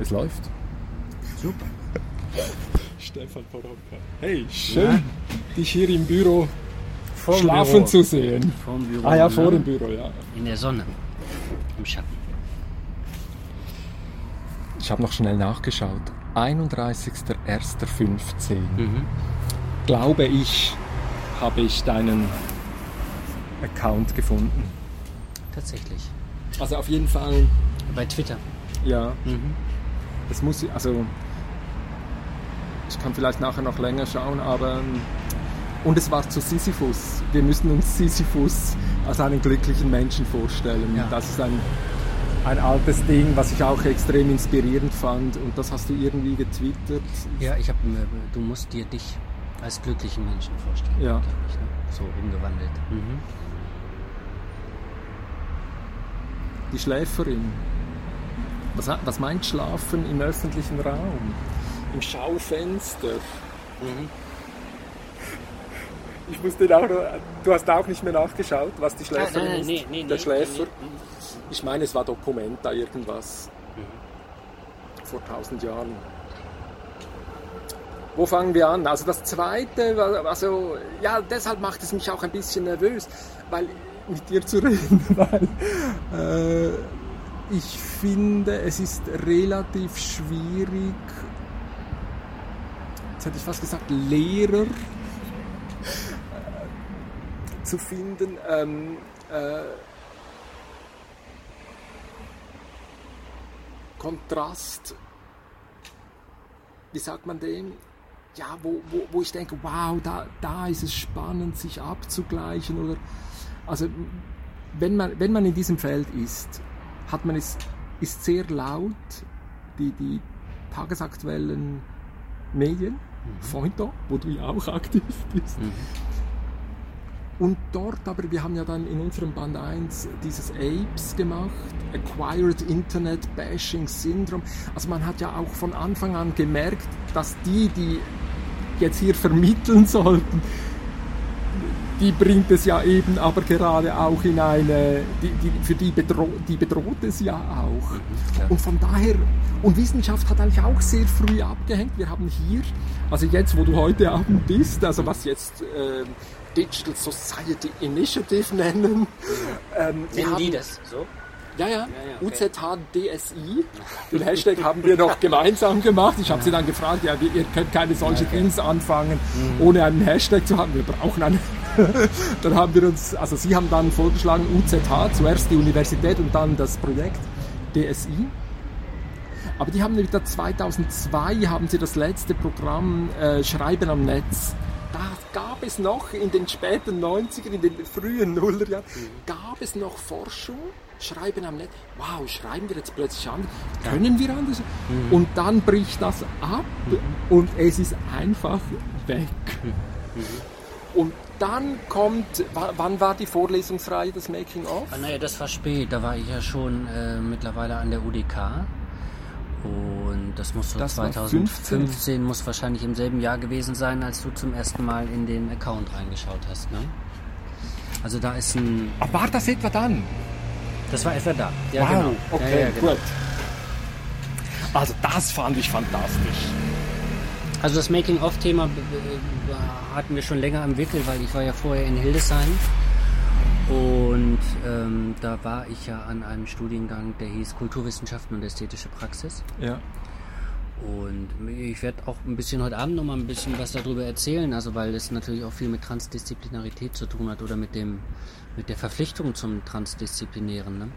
Es läuft. Super. Stefan Porocca. Hey, schön, ja. dich hier im Büro Vorm schlafen Büro. zu sehen. Vorm Büro. Ah ja, vor dem Büro, ja. In der Sonne. Im Schatten. Ich habe noch schnell nachgeschaut. 31.01.15. Mhm. Glaube ich, habe ich deinen Account gefunden. Tatsächlich. Also auf jeden Fall, Bei Twitter. ja, Mhm. Es muss, also ich kann vielleicht nachher noch länger schauen, aber ähm, und es war zu Sisyphus. Wir müssen uns Sisyphus als einen glücklichen Menschen vorstellen. Ja. Das ist ein, ein altes Ding, was ich auch extrem inspirierend fand und das hast du irgendwie getwittert. Ja, ich habe, du musst dir dich als glücklichen Menschen vorstellen. Ja. Ich, ne? So umgewandelt. Mhm. Die Schläferin. Was, was meint Schlafen im öffentlichen Raum? Im Schaufenster. Mhm. Ich musste auch noch, du hast auch nicht mehr nachgeschaut, was die Schläferin nein, nein, ist. nee, nee, Der nee, Schläfer. Ich meine, es war Documenta irgendwas. Mhm. Vor tausend Jahren. Wo fangen wir an? Also das Zweite, also ja, deshalb macht es mich auch ein bisschen nervös, weil mit dir zu reden, weil äh, ich finde, es ist relativ schwierig, jetzt hätte ich fast gesagt, Lehrer äh, zu finden. Ähm, äh, Kontrast, wie sagt man dem? Ja, wo, wo, wo ich denke, wow, da, da ist es spannend, sich abzugleichen. Oder, also, wenn man, wenn man in diesem Feld ist, hat man es, ist sehr laut, die, die tagesaktuellen Medien, mhm. Feuilleton, wo du ja auch aktiv bist. Mhm. Und dort aber, wir haben ja dann in unserem Band 1 dieses APES gemacht, Acquired Internet Bashing Syndrome. Also man hat ja auch von Anfang an gemerkt, dass die, die jetzt hier vermitteln sollten, die bringt es ja eben aber gerade auch in eine, die, die, für die, bedro die bedroht es ja auch. Mhm, und von daher, und Wissenschaft hat eigentlich auch sehr früh abgehängt. Wir haben hier, also jetzt, wo du heute Abend bist, also was jetzt äh, Digital Society Initiative nennen. Ähm, Nennen die das so? Ja, ja, ja, okay. UZHDSI. Den Hashtag haben wir noch gemeinsam gemacht. Ich habe sie dann gefragt, ja, ihr könnt keine solche Okay. Dings anfangen, ohne einen Hashtag zu haben. Wir brauchen einen. dann haben wir uns, also sie haben dann vorgeschlagen, UZH, zuerst die Universität und dann das Projekt DSI. Aber die haben wieder 2002 haben sie das letzte Programm äh, Schreiben am Netz. Da gab es noch in den späten 90er, in den frühen Nullerjahren, gab es noch Forschung, Schreiben am Netz. Wow, schreiben wir jetzt plötzlich an? Können wir anders? Und dann bricht das ab und es ist einfach weg. Und dann kommt, wa- wann war die Vorlesungsreihe des Making of? Ah, naja, das war spät. Da war ich ja schon äh, mittlerweile an der UDK. Und das muss so Das war 2015, muss wahrscheinlich im selben Jahr gewesen sein, als du zum ersten Mal in den Account reingeschaut hast. Ne? Also da ist ein. Ah, war das etwa dann? Das war etwa da. Ja, wow, genau. okay, ja, ja, genau. gut. Also das fand ich fantastisch. Also das Making-of-Thema b- hatten wir schon länger im Wickel, weil ich war ja vorher in Hildesheim und ähm, da war ich ja an einem Studiengang, der hieß Kulturwissenschaften und ästhetische Praxis. Ja. Und ich werde auch ein bisschen heute Abend noch mal ein bisschen was darüber erzählen, also weil es natürlich auch viel mit Transdisziplinarität zu tun hat oder mit dem mit der Verpflichtung zum Transdisziplinären. Ne?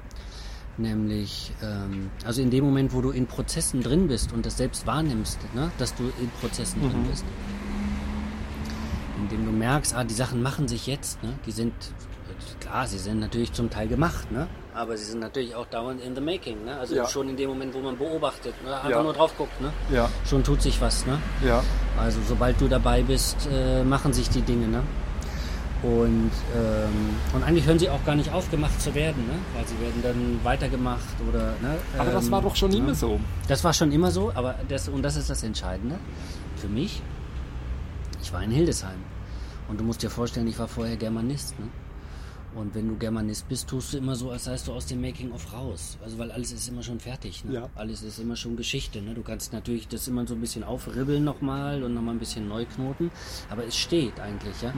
Nämlich, ähm, also in dem Moment, wo du in Prozessen drin bist und das selbst wahrnimmst, ne? dass du in Prozessen drin bist. Indem du merkst, ah, die Sachen machen sich jetzt, ne? die sind, klar, sie sind natürlich zum Teil gemacht, ne? aber sie sind natürlich auch dauernd in the making. Ne? Also Ja. schon in dem Moment, wo man beobachtet, ne? einfach Ja. nur drauf guckt. Ne? Ja, Schon tut sich was. Ne? ja. Also sobald du dabei bist, äh, machen sich die Dinge. Ne? Und, ähm, und eigentlich hören sie auch gar nicht auf, gemacht zu werden, ne? weil sie werden dann weitergemacht oder. Ne? Aber das Ähm, war doch schon ne? immer so. Das war schon immer so, aber das, und das ist das Entscheidende für mich. Ich war in Hildesheim. Und du musst dir vorstellen, ich war vorher Germanist. Ne? Und wenn du Germanist bist, tust du immer so, als seist du aus dem Making-of raus. Also weil alles ist immer schon fertig. Ne? Ja. Alles ist immer schon Geschichte. Ne? Du kannst natürlich das immer so ein bisschen aufribbeln nochmal und nochmal ein bisschen neu knoten. Aber es steht eigentlich, ja.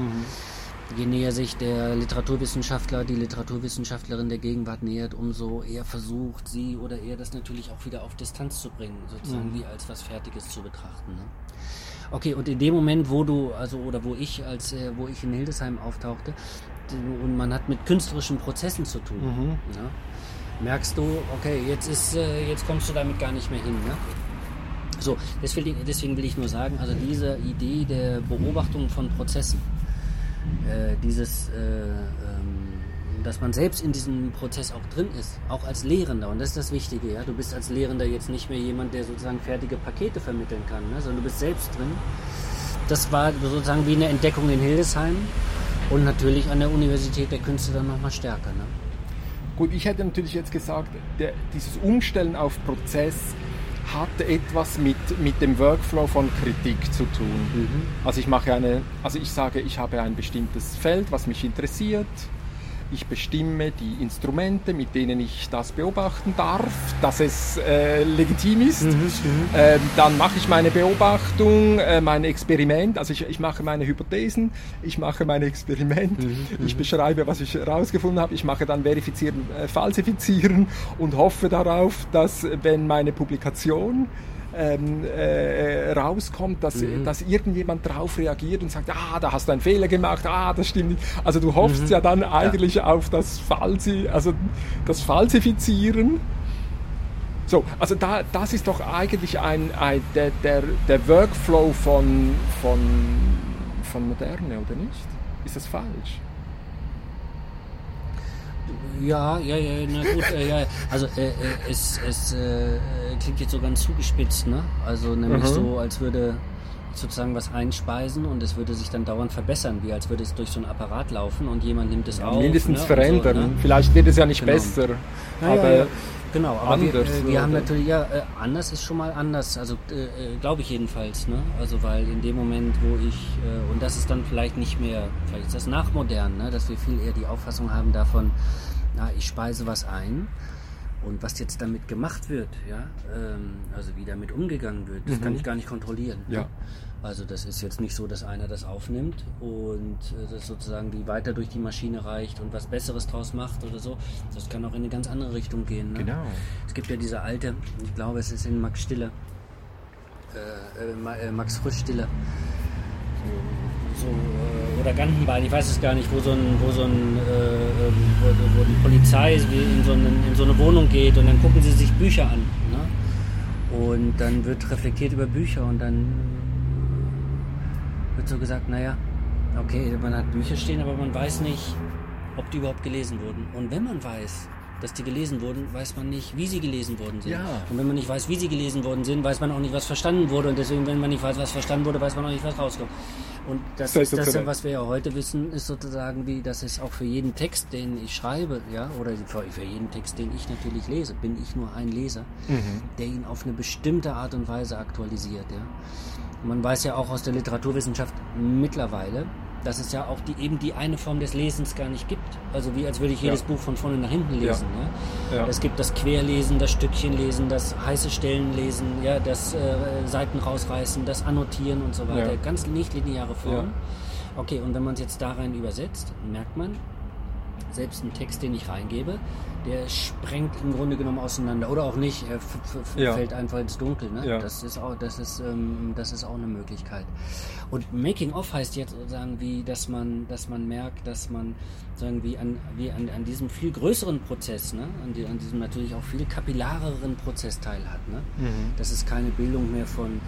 Je näher sich der Literaturwissenschaftler, die Literaturwissenschaftlerin der Gegenwart nähert, umso eher versucht sie oder er das natürlich auch wieder auf Distanz zu bringen, sozusagen wie als was Fertiges zu betrachten. Ne? Okay, und in dem Moment, wo du, also oder wo ich, als äh, wo ich in Hildesheim auftauchte, und man hat mit künstlerischen Prozessen zu tun, ne? merkst du, okay, jetzt ist, äh, jetzt kommst du damit gar nicht mehr hin. Ne? So, deswegen, deswegen will ich nur sagen, also diese Idee der Beobachtung von Prozessen, äh, dieses, äh, ähm, dass man selbst in diesem Prozess auch drin ist, auch als Lehrender. Und das ist das Wichtige. Ja? Du bist als Lehrender jetzt nicht mehr jemand, der sozusagen fertige Pakete vermitteln kann, ne? sondern du bist selbst drin. Das war sozusagen wie eine Entdeckung in Hildesheim und natürlich an der Universität der Künste dann nochmal stärker. Ne? Gut, ich hätte natürlich jetzt gesagt, der, dieses Umstellen auf Prozess hat etwas mit, mit dem Workflow von Kritik zu tun. Also ich mache eine, also ich sage, ich habe ein bestimmtes Feld, was mich interessiert. Ich bestimme die Instrumente, mit denen ich das beobachten darf, dass es äh, legitim ist. Ähm, dann mache ich meine Beobachtung, äh, mein Experiment. Also ich, ich mache meine Hypothesen, ich mache mein Experiment, ich beschreibe, was ich herausgefunden habe. Ich mache dann Verifizieren, äh, Falsifizieren und hoffe darauf, dass wenn meine Publikation ähm, äh, rauskommt, dass, dass irgendjemand drauf reagiert und sagt, ah, da hast du einen Fehler gemacht, ah, das stimmt nicht. Also du hoffst ja dann eigentlich auf das Falsi, also das Falsifizieren. So, also da, das ist doch eigentlich ein, ein der, der, der Workflow von, von, von Moderne, oder nicht? Ist das falsch? Ja, ja, ja, na gut, äh, ja, also äh, äh, es, es äh, klingt jetzt so ganz zugespitzt, ne? Also nämlich Mhm. so, als würde sozusagen was einspeisen und es würde sich dann dauernd verbessern, wie als würde es durch so einen Apparat laufen und jemand nimmt es auf. Mindestens ne? verändern. So, ne? Vielleicht wird es ja nicht Genau. besser. Ja, aber ja, ja. Genau, aber wir, anders, äh, wir haben oder? natürlich, ja, äh, anders ist schon mal anders, also äh, glaube ich jedenfalls, ne? Also weil in dem Moment, wo ich, äh, und das ist dann vielleicht nicht mehr, vielleicht ist das nachmodern, ne? Dass wir viel eher die Auffassung haben davon, na, ich speise was ein und was jetzt damit gemacht wird, ja, ähm, also wie damit umgegangen wird, das kann ich gar nicht kontrollieren. ne? Also das ist jetzt nicht so, dass einer das aufnimmt und äh, das sozusagen wie weiter durch die Maschine reicht und was Besseres draus macht oder so. Das kann auch in eine ganz andere Richtung gehen. Ne? Genau. Es gibt ja diese alte, ich glaube es ist in Max Stiller, äh, äh, äh, Max Frisch Stiller, so, äh, oder Gantenbein, ich weiß es gar nicht, wo so ein, wo so ein, äh, ähm, wo, wo die Polizei in so, einen, in so eine Wohnung geht und dann gucken sie sich Bücher an. Ne? Und dann wird reflektiert über Bücher und dann wird so gesagt, naja, okay, man hat Bücher stehen, aber man weiß nicht, ob die überhaupt gelesen wurden. Und wenn man weiß, dass die gelesen wurden, weiß man nicht, wie sie gelesen worden sind. Ja. Und wenn man nicht weiß, wie sie gelesen worden sind, weiß man auch nicht, was verstanden wurde. Und deswegen, wenn man nicht weiß, was verstanden wurde, weiß man auch nicht, was rauskommt. Und das ist das, Sensationell. was wir ja heute wissen, ist sozusagen wie, dass es auch für jeden Text, den ich schreibe, ja, oder für, für jeden Text, den ich natürlich lese, bin ich nur ein Leser, der ihn auf eine bestimmte Art und Weise aktualisiert, ja. Man weiß ja auch aus der Literaturwissenschaft mittlerweile, dass es ja auch die, eben die eine Form des Lesens gar nicht gibt. Also wie als würde ich jedes Ja. Buch von vorne nach hinten lesen. Ja. Ja. Es gibt das Querlesen, das Stückchenlesen, das heiße Stellen lesen, ja, das äh, Seiten rausreißen, das Annotieren und so weiter. Ganz nicht lineare Formen. Ja. Okay, und wenn man es jetzt da rein übersetzt, merkt man, selbst ein Text, den ich reingebe, der sprengt im Grunde genommen auseinander. Oder auch nicht, er f- Ja. fällt einfach ins Dunkel. Ne? Ja. Das, ist auch, das, ist, ähm, das ist auch eine Möglichkeit. Und Making of heißt jetzt sozusagen, wie, dass man, dass man merkt, dass man sagen, wie an, wie an, an diesem viel größeren Prozess, ne? an, die, an diesem natürlich auch viel kapillareren Prozess teilhat. Ne? Mhm. Das ist keine Bildung mehr von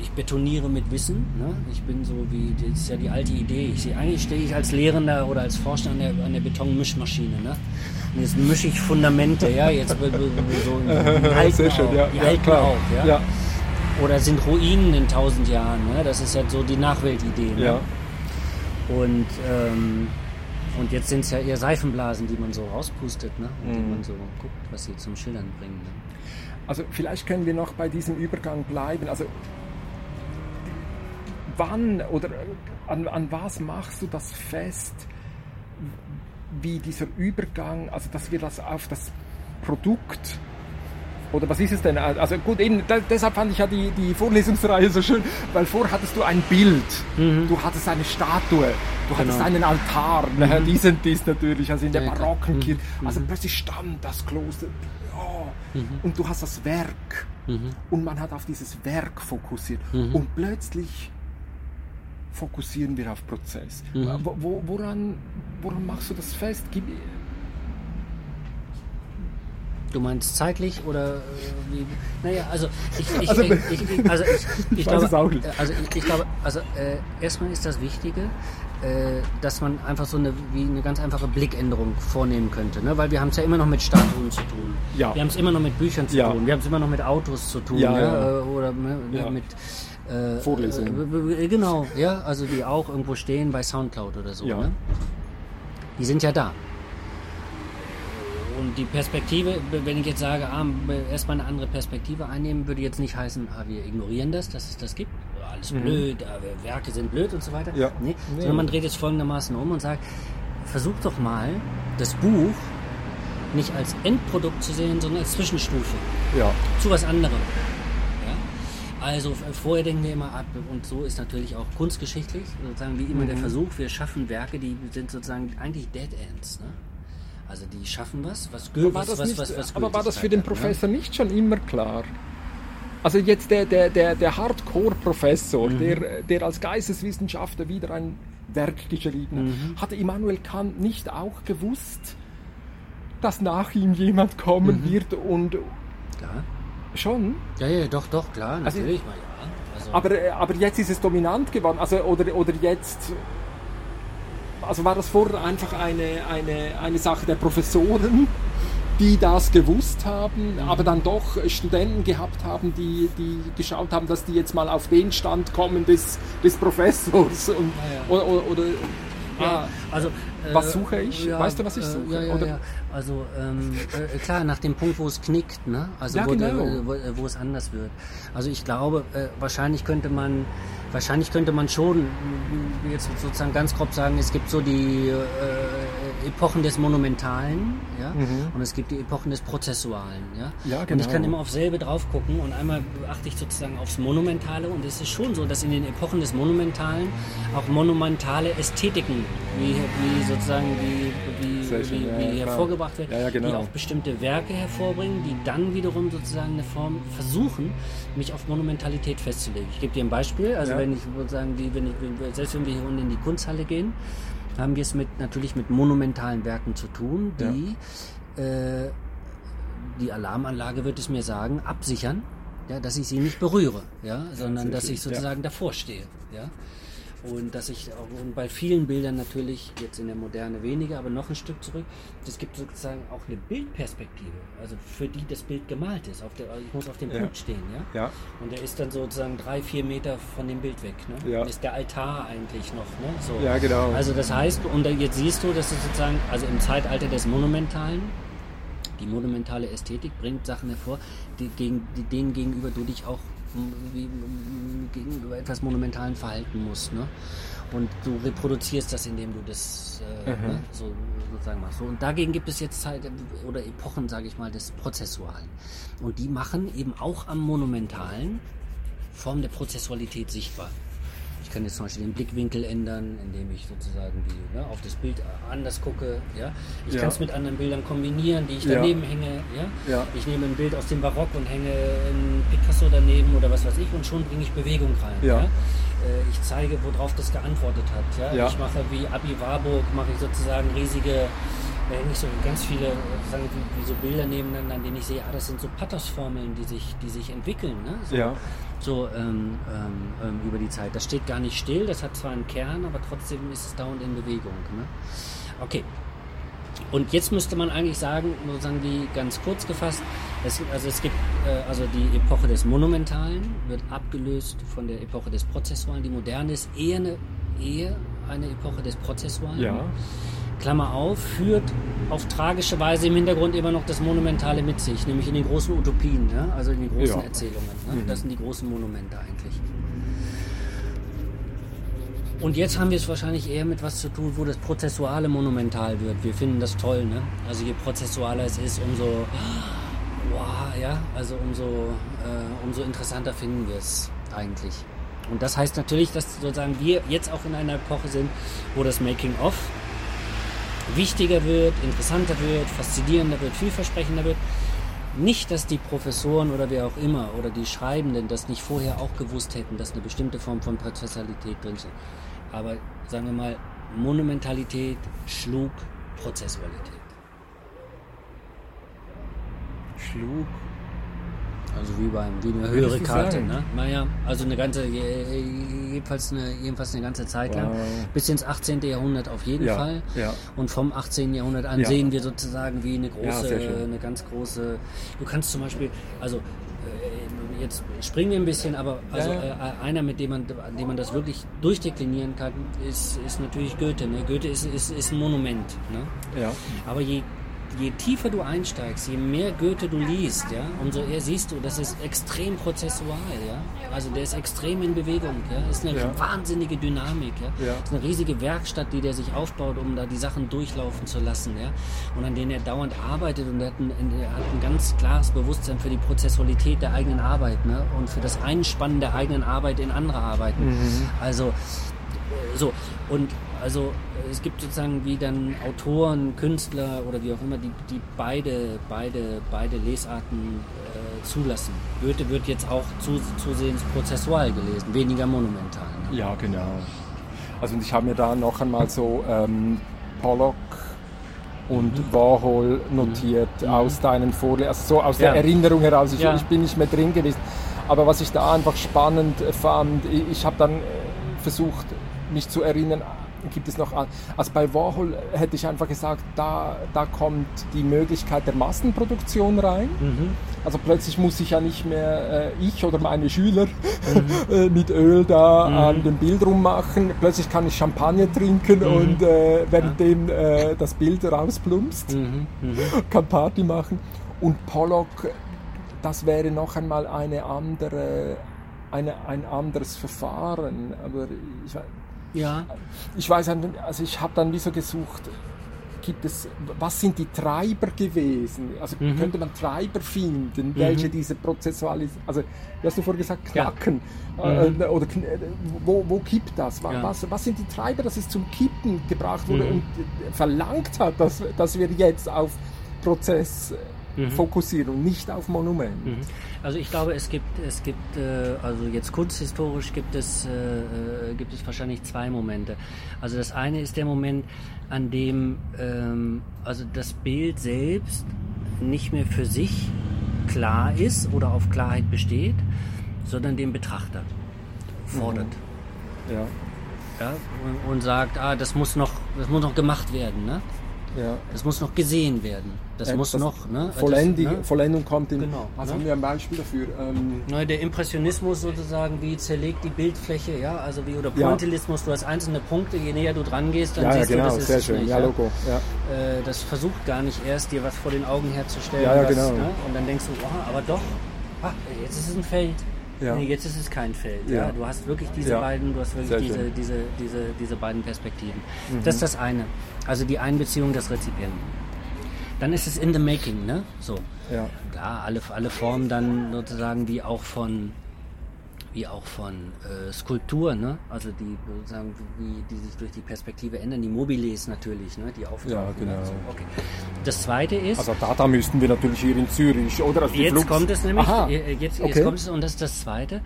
ich betoniere mit Wissen. Ne? Ich bin so wie, das ist ja die alte Idee. Ich eigentlich stehe ich als Lehrender oder als Forscher an der, an der Betonmischmaschine. Ne? Und jetzt mische ich Fundamente, ja, jetzt so die halten Sehr schön, auch, ja. die ja, halten klar. auch, ja? ja. Oder sind Ruinen in tausend Jahren, ne? Das ist ja so die Nachweltidee. Ne? ja. Und, ähm, und jetzt sind es ja eher Seifenblasen, die man so rauspustet, ne? Und die Mhm. man so guckt, was sie zum Schildern bringen. Ne? Also vielleicht können wir noch bei diesem Übergang bleiben. Also wann oder an, an was machst du das fest? wie dieser Übergang, also dass wir das auf das Produkt oder was ist es denn? Also gut, eben, da, deshalb fand ich ja die, die Vorlesungsreihe so schön, weil vorher hattest du ein Bild, mhm. du hattest eine Statue, du hattest genau. einen Altar, ne? mhm. dies und dies natürlich, also in der barocken Kirche. Mhm. Also mhm. plötzlich stand das Kloster oh. und du hast das Werk mhm. und man hat auf dieses Werk fokussiert mhm. und plötzlich fokussieren wir auf Prozess. Wo, woran, woran machst du das fest? Gib, Du meinst zeitlich oder äh, wie? Naja, also ich, ich, also, ich, ich, also ich, ich glaube, also ich, glaube, also äh, erstmal ist das Wichtige, äh, dass man einfach so eine wie eine ganz einfache Blickänderung vornehmen könnte, ne? weil wir haben es ja immer noch mit Statuen zu tun. Ja. Wir haben es immer noch mit Büchern zu ja. tun. Wir haben es immer noch mit Autos zu tun, ja, ne? ja. Äh, oder ne, ja. mit äh, Vorlesungen. Äh, genau, ja, also die auch irgendwo stehen bei Soundcloud oder so. Ne? Die sind ja da und die Perspektive, wenn ich jetzt sage, ah, erstmal eine andere Perspektive einnehmen, würde jetzt nicht heißen, ah, wir ignorieren das, dass es das gibt. Alles mhm. blöd, ah, Werke sind blöd und so weiter. Ja. Nee, nee. Sondern man dreht es folgendermaßen um und sagt, versuch doch mal, das Buch nicht als Endprodukt zu sehen, sondern als Zwischenstufe. Ja. Zu was anderem. Ja? Also vorher denken wir immer ab und so ist natürlich auch kunstgeschichtlich, sozusagen wie immer mhm. der Versuch, wir schaffen Werke, die sind sozusagen eigentlich Dead Ends. Ne? Also die schaffen was, was gültig was, was, was, was Aber war das für den Professor ne? nicht schon immer klar? Also jetzt der, der, der, der Hardcore-Professor, mhm. der, der als Geisteswissenschaftler wieder ein Werk geschrieben hat, mhm. hatte Immanuel Kant nicht auch gewusst, dass nach ihm jemand kommen mhm. wird und... Klar. Schon? Ja, ja, doch, doch, klar, also natürlich also, mal, ja. Also aber, aber jetzt ist es dominant geworden, also oder, oder jetzt also war das vorher einfach eine, eine, eine Sache der Professoren, die das gewusst haben, aber dann doch Studenten gehabt haben, die, die geschaut haben, dass die jetzt mal auf den Stand kommen des, des Professors und, ja, ja. Oder, oder, oder ja, also was suche ich? Ja, weißt du, was ich äh, suche? Ja, ja, ja. Also ähm, äh, klar, nach dem Punkt, wo es knickt, ne? Also wo, genau. wo, wo, es anders wird. Also ich glaube, äh, wahrscheinlich könnte man, wahrscheinlich könnte man schon jetzt sozusagen ganz grob sagen, es gibt so die äh, Epochen des Monumentalen, ja, mhm. und es gibt die Epochen des Prozessualen, ja. ja genau. Und ich kann immer auf selbe drauf gucken und einmal achte ich sozusagen aufs Monumentale und es ist schon so, dass in den Epochen des Monumentalen auch monumentale Ästhetiken wie, wie sozusagen wie, wie, wie, ja, wie hervorgebracht werden, ja, genau. die auch bestimmte Werke hervorbringen, die dann wiederum sozusagen eine Form versuchen, mich auf Monumentalität festzulegen. Ich gebe dir ein Beispiel, also wenn ich sozusagen, die, wenn ich, selbst wenn wir hier unten in die Kunsthalle gehen, haben wir es mit natürlich mit monumentalen Werken zu tun, die äh, die Alarmanlage wird es mir sagen, absichern, ja, dass ich sie nicht berühre, ja, sondern dass ich sozusagen davor stehe. Ja. Und dass ich auch und bei vielen Bildern natürlich, jetzt in der Moderne weniger, aber noch ein Stück zurück, es gibt sozusagen auch eine Bildperspektive, also für die das Bild gemalt ist. Auf der, ich muss auf dem ja. Punkt stehen, ja? ja? Und der ist dann sozusagen drei, vier Meter von dem Bild weg. Ne? Ja. ist der Altar eigentlich noch. Ne? So. Ja, genau. Also das heißt, und jetzt siehst du, dass es sozusagen, also im Zeitalter des Monumentalen, die monumentale Ästhetik bringt Sachen hervor, die, gegen, die, denen gegenüber du dich auch wie, gegenüber etwas Monumentalen verhalten musst. Ne? Und du reproduzierst das, indem du das äh, mhm. ne, so sozusagen machst. So, und dagegen gibt es jetzt Zeit oder Epochen, sage ich mal, des Prozessualen. Und die machen eben auch am Monumentalen Form der Prozessualität sichtbar kann jetzt zum Beispiel den Blickwinkel ändern, indem ich sozusagen die, ne, auf das Bild anders gucke. Ja? Ich ja. kann es mit anderen Bildern kombinieren, die ich daneben ja. hänge. Ja? ja? Ich nehme ein Bild aus dem Barock und hänge ein Picasso daneben oder was weiß ich und schon bringe ich Bewegung rein. Ja? Äh, ich zeige, worauf das geantwortet hat. Ja? Ich mache wie Abi Warburg, mache ich sozusagen riesige da hänge ich so ganz viele sagen, wie, wie, so Bilder nebeneinander, an denen ich sehe, ah, das sind so Pathos-Formeln, die sich, die sich entwickeln. Ne? So, ja. So ähm, ähm, ähm, über die Zeit. Das steht gar nicht still, das hat zwar einen Kern, aber trotzdem ist es dauernd in Bewegung. Ne? Okay. Und jetzt müsste man eigentlich sagen, sozusagen die ganz kurz gefasst, es, also es gibt äh, also die Epoche des Monumentalen wird abgelöst von der Epoche des Prozessualen. Die moderne ist eher eine, eher eine Epoche des Prozessualen. Ja. Klammer auf, führt auf tragische Weise im Hintergrund immer noch das Monumentale mit sich, nämlich in den großen Utopien, ja? also in den großen ja. Erzählungen. Ne? Mhm. Das sind die großen Monumente eigentlich. Und jetzt haben wir es wahrscheinlich eher mit was zu tun, wo das Prozessuale monumental wird. Wir finden das toll, ne? Also je prozessualer es ist, umso, wow, ja, also umso, äh, umso interessanter finden wir es eigentlich. Und das heißt natürlich, dass sozusagen wir jetzt auch in einer Epoche sind, wo das Making-of wichtiger wird, interessanter wird, faszinierender wird, vielversprechender wird. Nicht, dass die Professoren oder wer auch immer oder die Schreibenden das nicht vorher auch gewusst hätten, dass eine bestimmte Form von Prozessalität drin ist. Aber sagen wir mal, Monumentalität schlug Prozessualität. Schlug. Also wie beim wie eine höhere Karte, ne? Naja, also eine ganze, je- jedenfalls eine, jedenfalls eine ganze Zeit lang. Wow. Bis ins 18. Jahrhundert auf jeden Ja, Fall. ja. Und vom 18. Jahrhundert an Ja. sehen wir sozusagen wie eine Ja, große, eine ganz große. Du kannst zum Beispiel, also äh, jetzt springen wir ein bisschen, aber also Ja, Äh, einer, mit dem man, an dem man das wirklich durchdeklinieren kann, ist, ist natürlich Goethe. Ne? Goethe ist, ist, ist ein Monument. Ne? Ja. Aber je, je tiefer du einsteigst, je mehr Goethe du liest, ja, umso eher siehst du, das ist extrem prozessual, ja. Also der ist extrem in Bewegung, ja. Ist eine Ja. wahnsinnige Dynamik, ja. Ja. Ist eine riesige Werkstatt, die der sich aufbaut, um da die Sachen durchlaufen zu lassen, ja. Und an denen er dauernd arbeitet und er hat ein, er hat ein ganz klares Bewusstsein für die Prozessualität der eigenen Arbeit, ne. Und für das Einspannen der eigenen Arbeit in andere Arbeiten. Mhm. Also so, und also es gibt sozusagen wie dann Autoren, Künstler oder wie auch immer, die, die beide, beide, beide Lesarten äh, zulassen. Goethe wird jetzt auch zu, zusehends prozessual gelesen, weniger monumental. Ne? Ja, genau. Also und ich habe mir da noch einmal so ähm, Pollock und Mhm. Warhol notiert aus deinen Vorlesungen, also so aus Ja. der Erinnerung heraus. Ich, Ja. ich bin nicht mehr drin gewesen. Aber was ich da einfach spannend äh, fand, ich, ich habe dann äh, versucht, mich zu erinnern, gibt es noch, also bei Warhol hätte ich einfach gesagt, da, da kommt die Möglichkeit der Massenproduktion rein. Mhm. Also plötzlich muss ich ja nicht mehr äh, ich oder meine Schüler Mhm. äh, mit Öl da an dem Bild rummachen. Plötzlich kann ich Champagner trinken Mhm. und äh, währenddem äh, das Bild rausplumpst, Mhm. Mhm. kann Party machen. Und Pollock, das wäre noch einmal eine andere, eine, ein anderes Verfahren. Aber ich, Ja, ich weiß, also ich habe dann wie so gesucht, gibt es, was sind die Treiber gewesen? Also Mhm. könnte man Treiber finden, welche diese prozessualis, also wie hast du vorher gesagt, Ja. knacken Mhm. äh, oder wo, wo kippt das? Wa- Ja. Was, was sind die Treiber, dass es zum Kippen gebracht wurde Mhm. und äh, verlangt hat, dass, dass wir jetzt auf Prozess Mhm. fokussieren und nicht auf Monument? Mhm. Also ich glaube, es gibt, es gibt, äh, also jetzt kunsthistorisch gibt es, äh, äh, gibt es wahrscheinlich zwei Momente. Also das eine ist der Moment, an dem ähm, also das Bild selbst nicht mehr für sich klar ist oder auf Klarheit besteht, sondern den Betrachter fordert. Ja, Ja, und, und sagt, ah, das muss noch, das muss noch gemacht werden, ne? ja. Das muss noch gesehen werden. Das Äh, muss das noch, ne? Vollendi, Das, ne? Vollendung kommt in. Genau, Was ne? haben wir ein Beispiel dafür? Ähm, Ne, der Impressionismus sozusagen, wie zerlegt die Bildfläche, ja, also wie oder Ja. Pointillismus, du hast einzelne Punkte, je näher du dran gehst, dann ja, ja, siehst genau, du, das ist sehr schön. nicht. ja, Logo. Ja. Äh, das versucht gar nicht erst, dir was vor den Augen herzustellen. Ja, ja, was, genau. Ne? Und dann denkst du, oh, aber doch, ah, jetzt ist es ein Feld. Ja. Nee, jetzt ist es kein Feld. Ja. Ja. Du hast wirklich diese Ja. beiden, du hast wirklich diese. Mhm. diese, diese, diese beiden Perspektiven. Das ist das eine. Also die Einbeziehung des Rezipienten. Dann ist es in the making, ne? So. Ja. Klar, alle, alle Formen dann sozusagen wie auch von wie auch von äh, Skulptur, ne? Also die sozusagen wie die sich durch die Perspektive ändern, die Mobiles natürlich, ne? Die auftauchen. Ja, genau. Also, okay. Das zweite ist, Also da, da müssten wir natürlich hier in Zürich, oder? Also jetzt Flux- kommt es nämlich, Aha. äh, jetzt, jetzt Okay. kommt es und das ist das zweite.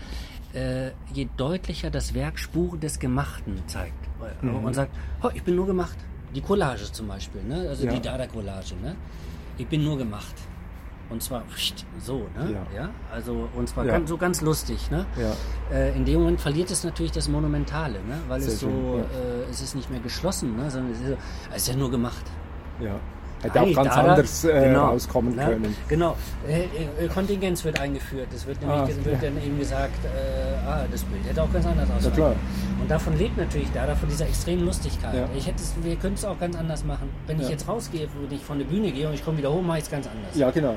Äh, je deutlicher das Werk Spuren des Gemachten zeigt äh, Mhm. und sagt, oh, ich bin nur gemacht. Die Collage zum Beispiel, ne? also Ja. die Dada-Collage. Ne? Ich bin nur gemacht. Und zwar so, ne? Ja. Also, und zwar Ja. ganz, so ganz lustig, ne? Ja. Äh, in dem Moment verliert es natürlich das Monumentale, ne? Weil Sehr es so, schön, ja. äh, es ist nicht mehr geschlossen, ne? Sondern es ist, so, es ist ja nur gemacht. Ja. Hätte auch ganz Dada- anders äh, genau, rauskommen ne? können. Genau. Äh, äh, Kontingenz wird eingeführt. Es wird nämlich Ah, es wird ja. dann eben gesagt, äh, ah, das Bild hätte auch ganz anders aussehen. klar. Und davon lebt natürlich Dada, von dieser extremen Lustigkeit. Ja. Ich hätte es, wir können es auch ganz anders machen. Wenn ich Ja. jetzt rausgehe, wenn ich von der Bühne gehe und ich komme wieder hoch, mache ich es ganz anders. Ja, genau.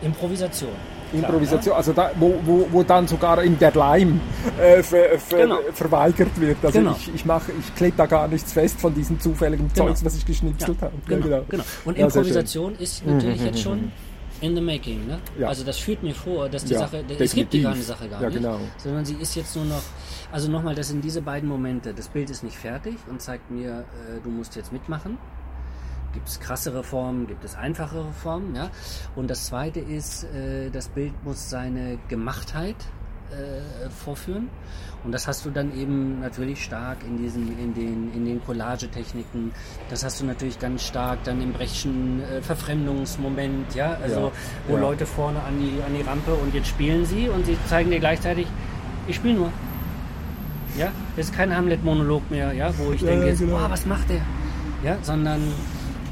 Ja? Improvisation. Improvisation, also da, wo, wo, wo dann sogar in der Leim äh, ver, ver, genau. verweigert wird. Also genau. ich, ich mache, ich klebe da gar nichts fest von diesem zufälligen genau. Zeugs, was ich geschnitzelt ja. habe. Genau. genau. genau. Und Improvisation ist natürlich jetzt schon in the making. Ne? Ja. Also das führt mir vor, dass die ja, Sache, definitiv. es gibt die ganze Sache gar ja, nicht, genau. sondern sie ist jetzt nur noch, also nochmal, das sind diese beiden Momente. Das Bild ist nicht fertig und zeigt mir, äh, du musst jetzt mitmachen. Gibt es krassere Formen, gibt es einfachere Formen, ja. Und das Zweite ist, äh, das Bild muss seine Gemachtheit äh, vorführen. Und das hast du dann eben natürlich stark in diesen, in den, in den Collagetechniken. Das hast du natürlich ganz stark dann im Brechtschen äh, Verfremdungsmoment, ja, also ja, wo ja. Leute vorne an die, an die Rampe und jetzt spielen sie und sie zeigen dir gleichzeitig, ich spiele nur. Ja, das ist kein Hamlet-Monolog mehr, ja, wo ich ja, denke, jetzt, genau. boah, was macht der? Ja, sondern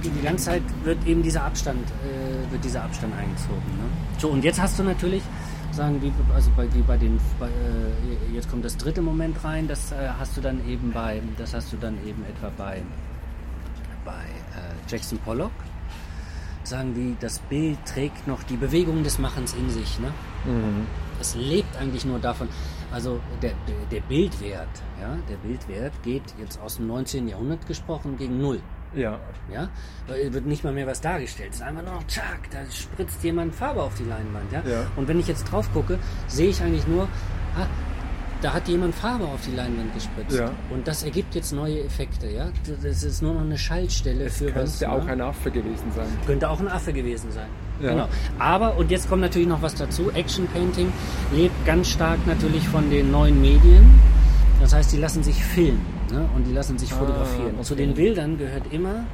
die, die ganze Zeit wird eben dieser Abstand, äh, wird dieser Abstand eingezogen. Ne? So, und jetzt hast du natürlich sagen, wie, also bei, wie bei den, bei, äh, jetzt kommt das dritte Moment rein, das äh, hast du dann eben bei, das hast du dann eben etwa bei, bei äh, Jackson Pollock. Sagen wie, das Bild trägt noch die Bewegung des Machens in sich. Ne? Mhm. Es lebt eigentlich nur davon. Also der, der, der Bildwert, ja, der Bildwert geht jetzt aus dem 19. Jahrhundert gesprochen gegen Null. Ja. Ja? Wird nicht mal mehr was dargestellt. Es ist einfach nur noch, da spritzt jemand Farbe auf die Leinwand. Ja? ja. Und wenn ich jetzt drauf gucke, sehe ich eigentlich nur, ah, da hat jemand Farbe auf die Leinwand gespritzt. Ja. Und das ergibt jetzt neue Effekte. Ja? Das ist nur noch eine Schaltstelle es für könnte was. Könnte auch ne? ein Affe gewesen sein. Könnte auch ein Affe gewesen sein. Ja. Genau. Aber, und jetzt kommt natürlich noch was dazu, Action Painting lebt ganz stark natürlich von den neuen Medien. Das heißt, die lassen sich filmen. Ne? Und die lassen sich ah, fotografieren. Okay. Zu den Bildern gehört immer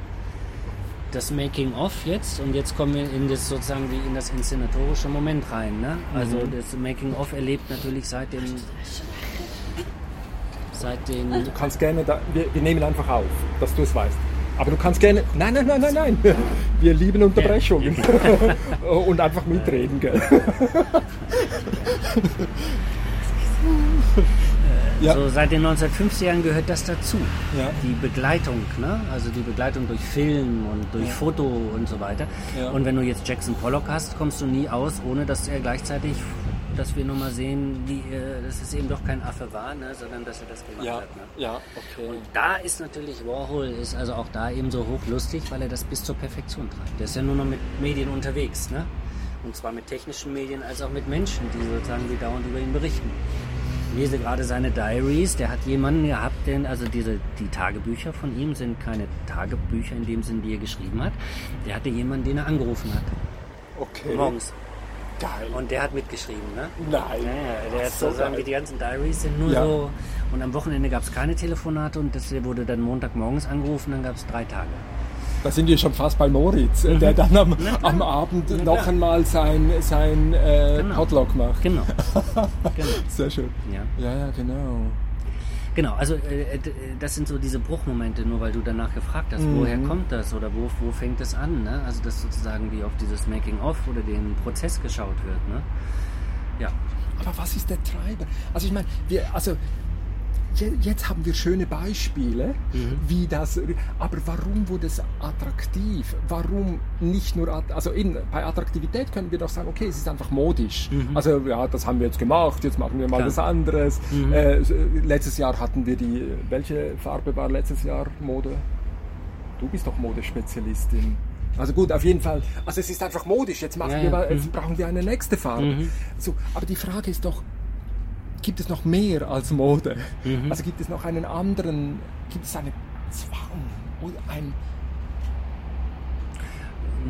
das Making of jetzt und jetzt kommen wir in das sozusagen wie in das inszenatorische Moment rein. Ne? Also mhm. das Making of erlebt natürlich seit dem seit den. Du kannst gerne, da, wir, wir nehmen einfach auf, dass du es weißt. Aber du kannst gerne. Nein, nein, nein, nein, nein. Wir lieben Unterbrechungen. und einfach mitreden, gell? Ja. So seit den 1950ern gehört das dazu. Ja. Die Begleitung, ne? also die Begleitung durch Film und durch ja. Foto und so weiter. Und wenn du jetzt Jackson Pollock hast, kommst du nie aus, ohne dass er gleichzeitig, dass wir nochmal sehen, wie, äh, dass es eben doch kein Affe war, ne? sondern dass er das gemacht hat. Ne? Ja, okay. Und da ist natürlich Warhol ist also auch da eben so hochlustig, weil er das bis zur Perfektion treibt. Der ist ja nur noch mit Medien unterwegs, ne? Und zwar mit technischen Medien als auch mit Menschen, die sozusagen wie dauernd über ihn berichten lese gerade seine Diaries. Der hat jemanden gehabt, den, also diese, die Tagebücher von ihm sind keine Tagebücher in dem Sinn, die er geschrieben hat. Der hatte jemanden, den er angerufen hat. Okay. Morgens. Geil. Und der hat mitgeschrieben, ne? Nein. Ja, der hat so sozusagen, wie die ganzen Diaries sind nur ja. so. Und am Wochenende gab es keine Telefonate und das wurde dann Montagmorgens angerufen, dann gab es drei Tage. Da sind wir schon fast bei Moritz, mhm. der dann am, am Abend Na, noch einmal sein, sein äh, genau. Podlog macht. Genau. genau. Sehr schön. Ja, ja, ja genau. Genau, also äh, äh, das sind so diese Bruchmomente, nur weil du danach gefragt hast, mhm. woher kommt das oder wo, wo fängt es an? Ne? Also dass sozusagen wie auf dieses Making-of oder den Prozess geschaut wird. Ne? Ja. Aber was ist der Treiber? Also ich meine, wir, also jetzt haben wir schöne Beispiele, mhm. wie das, aber warum wurde es attraktiv? Warum nicht nur, also in, bei Attraktivität können wir doch sagen, okay, es ist einfach modisch. Mhm. Also ja, das haben wir jetzt gemacht, jetzt machen wir mal Klar. was anderes. Mhm. Äh, letztes Jahr hatten wir die, welche Farbe war letztes Jahr Mode? Du bist doch Modespezialistin. Also gut, auf jeden Fall. Also es ist einfach modisch. Jetzt, machen ja, wir mal, jetzt mhm. brauchen wir eine nächste Farbe. Mhm. So, aber die Frage ist doch, gibt es noch mehr als Mode? Mhm. Also gibt es noch einen anderen, gibt es einen Zwang oder ein...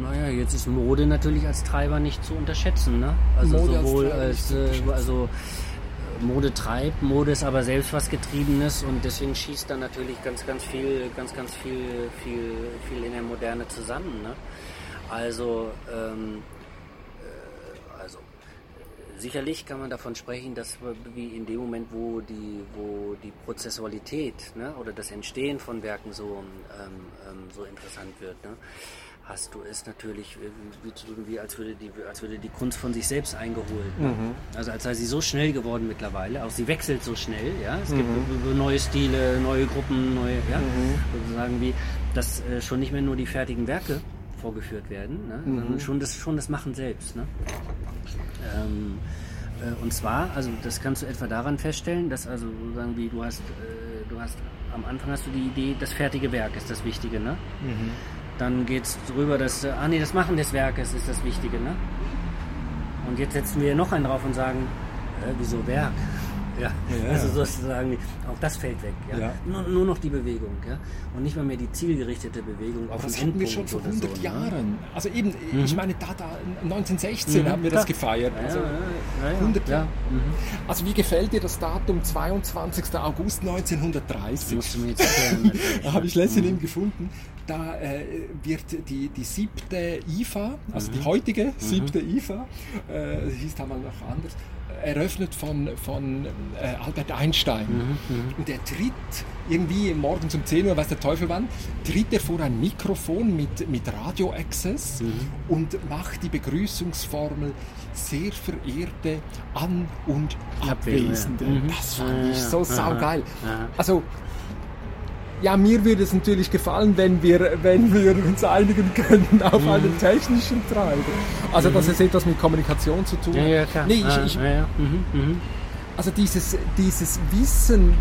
Naja, jetzt ist Mode natürlich als Treiber nicht zu unterschätzen. Ne? Also Mode sowohl als, als äh, also äh, Mode treibt, Mode ist aber selbst was Getriebenes und deswegen schießt dann natürlich ganz, ganz viel, ganz, ganz viel, viel, viel in der Moderne zusammen. Ne? Also ähm, Sicherlich kann man davon sprechen, dass wie in dem Moment, wo die, wo die Prozessualität ne, oder das Entstehen von Werken so, ähm, ähm, so interessant wird, ne, hast du es natürlich äh, wie, wie, als, würde die, als würde die Kunst von sich selbst eingeholt. Ne? Mhm. Also als sei sie so schnell geworden mittlerweile, auch sie wechselt so schnell, ja. Es mhm. gibt neue Stile, neue Gruppen, neue, ja, mhm. sozusagen wie, dass äh, schon nicht mehr nur die fertigen Werke vorgeführt werden, ne? sondern mhm. schon das, schon das Machen selbst. Ne? Ähm, äh, und zwar, also das kannst du etwa daran feststellen, dass also sozusagen wie du hast, äh, du hast am Anfang hast du die Idee, das fertige Werk ist das Wichtige, ne? Mhm. Dann geht es drüber, dass, äh, ah nee, das Machen des Werkes ist das Wichtige, ne? Und jetzt setzen wir noch einen drauf und sagen, äh, wieso Werk? Ja, ja, also sozusagen, auch das fällt weg. Ja? ja. Nur, nur, noch die Bewegung. Ja? Und nicht mal mehr die zielgerichtete Bewegung auf das hatten wir schon vor 100 so, ne? Jahren. Ne? Also eben, mhm. ich meine, da, da 1916 mhm. haben wir das gefeiert. Also ja, 100 Jahre. Mhm. Also wie gefällt dir das Datum 22. August 1930? Musst du mir jetzt erklären. da habe ich letztens mhm. gefunden. Da äh, wird die, die siebte IFA, also die mhm. heutige mhm. siebte IFA, äh, hieß damals noch anders, eröffnet von, von äh, Albert Einstein. Mhm, mhm, und er tritt irgendwie morgens um 10 Uhr, weiß der Teufel wann, tritt er vor ein Mikrofon mit, mit Radio-Access mhm. und macht die Begrüßungsformel sehr verehrte An- und Abwesende. Mhm. Das fand ich so saugeil. Also ja, mir würde es natürlich gefallen, wenn wir, wenn wir uns einigen könnten auf mhm. einen technischen Treiber. Also, mhm. dass es etwas mit Kommunikation zu tun hat. Ja, ja. Nee, ich, ich, ja, ja. Mhm, mhm. Also dieses, dieses Wissen,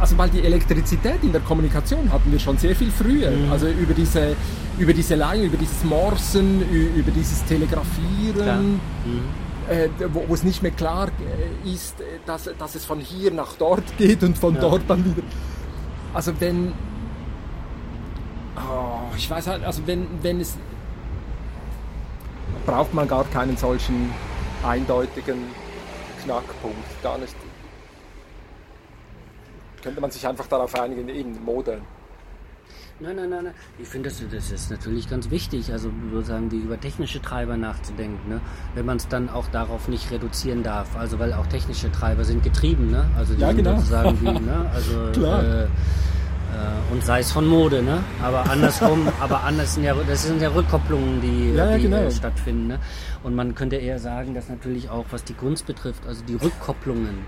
also weil die Elektrizität in der Kommunikation hatten wir schon sehr viel früher. Mhm. Also über diese, über diese Leihe, über dieses Morsen, über dieses Telegrafieren. Mhm. Äh, wo, wo, es nicht mehr klar äh, ist, äh, dass, dass es von hier nach dort geht und von dort dann wieder also wenn, oh, ich weiß halt, also wenn, wenn es, braucht man gar keinen solchen eindeutigen Knackpunkt, gar nicht. Könnte man sich einfach darauf einigen, eben Mode. Nein, nein, nein, nein. Ich finde, das, das ist natürlich ganz wichtig, also sozusagen die über technische Treiber nachzudenken, ne? wenn man es dann auch darauf nicht reduzieren darf. Also weil auch technische Treiber sind getrieben, ne? Also die ja, genau. sozusagen wie, ne? Also Klar. Äh, äh, und sei es von Mode, ne? Aber andersrum, aber anders sind ja, das sind ja Rückkopplungen, die, ja, die genau. äh, stattfinden, ne? Und man könnte eher sagen, dass natürlich auch, was die Kunst betrifft, also die Rückkopplungen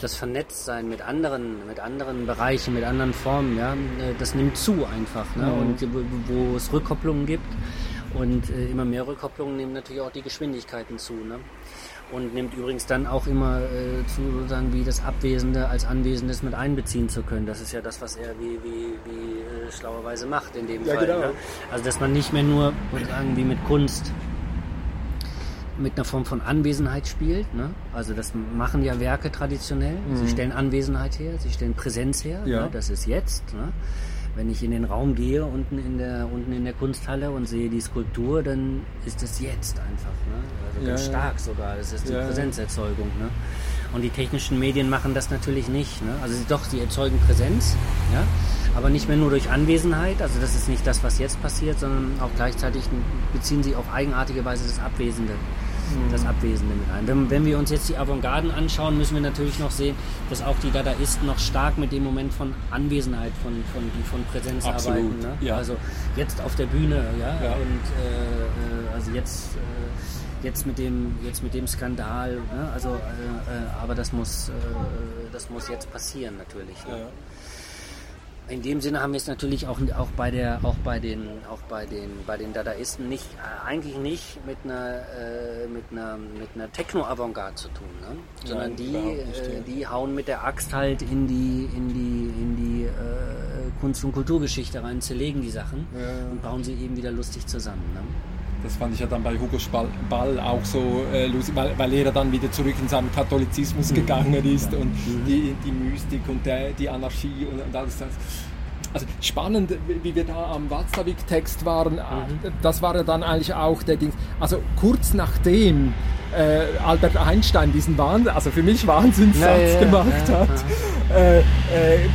das Vernetztsein mit anderen, mit anderen Bereichen, mit anderen Formen, ja, äh, das nimmt zu einfach. Ne? Mhm. Und wo, es Rückkopplungen gibt und äh, immer mehr Rückkopplungen nehmen natürlich auch die Geschwindigkeiten zu. Ne? Und nimmt übrigens dann auch immer äh, zu, sozusagen wie das Abwesende als Anwesendes mit einbeziehen zu können. Das ist ja das, was er wie, wie, wie äh, schlauerweise macht in dem ja, Fall. Genau. Ne? Also dass man nicht mehr nur sozusagen wie mit Kunst mit einer Form von Anwesenheit spielt. Ne? Also das machen ja Werke traditionell. Mhm. Sie stellen Anwesenheit her, sie stellen Präsenz her. Ja. Ne? Das ist jetzt. Ne? Wenn ich in den Raum gehe, unten in der, unten in der Kunsthalle und sehe die Skulptur, dann ist das jetzt einfach. Ne? Also ganz ja, stark sogar. Das ist die ja, Präsenzerzeugung. Ne? Und die technischen Medien machen das natürlich nicht. Ne? Also doch, sie erzeugen Präsenz, ja? aber nicht mehr nur durch Anwesenheit. Also das ist nicht das, was jetzt passiert, sondern auch gleichzeitig beziehen sie auf eigenartige Weise das Abwesende das Abwesende mit ein. Wenn, wenn wir uns jetzt die Avantgarden anschauen, müssen wir natürlich noch sehen, dass auch die Dadaisten noch stark mit dem Moment von Anwesenheit, von, von, von Präsenz Absolut, arbeiten. Ne? Ja. Also jetzt auf der Bühne, ja, ja. und äh, äh also jetzt, äh, jetzt, mit dem, jetzt mit dem Skandal, ne? also, äh, äh aber das muss, äh, das muss jetzt passieren natürlich. Ne? Ja in dem Sinne haben wir es natürlich auch, auch, bei, der, auch, bei, den, auch bei, den, bei den Dadaisten nicht, äh, eigentlich nicht mit einer, äh, mit einer, mit einer Techno-Avantgarde zu tun, ne? sondern die, äh, die hauen mit der Axt halt in die, in die, in die äh, Kunst- und Kulturgeschichte rein, zerlegen die Sachen ja. und bauen sie eben wieder lustig zusammen. Ne? Das fand ich ja dann bei Hugo Ball auch so äh, lustig, weil, weil er dann wieder zurück in seinen Katholizismus mhm. gegangen ist und mhm. die, die Mystik und der, die Anarchie und, und alles das. Also spannend, wie wir da am Watzlawick-Text waren, mhm. das war ja dann eigentlich auch der Ding. Also kurz nachdem äh, Albert Einstein diesen Wahnsinn, also für mich Wahnsinnssatz ja, ja, gemacht ja, hat, äh, äh,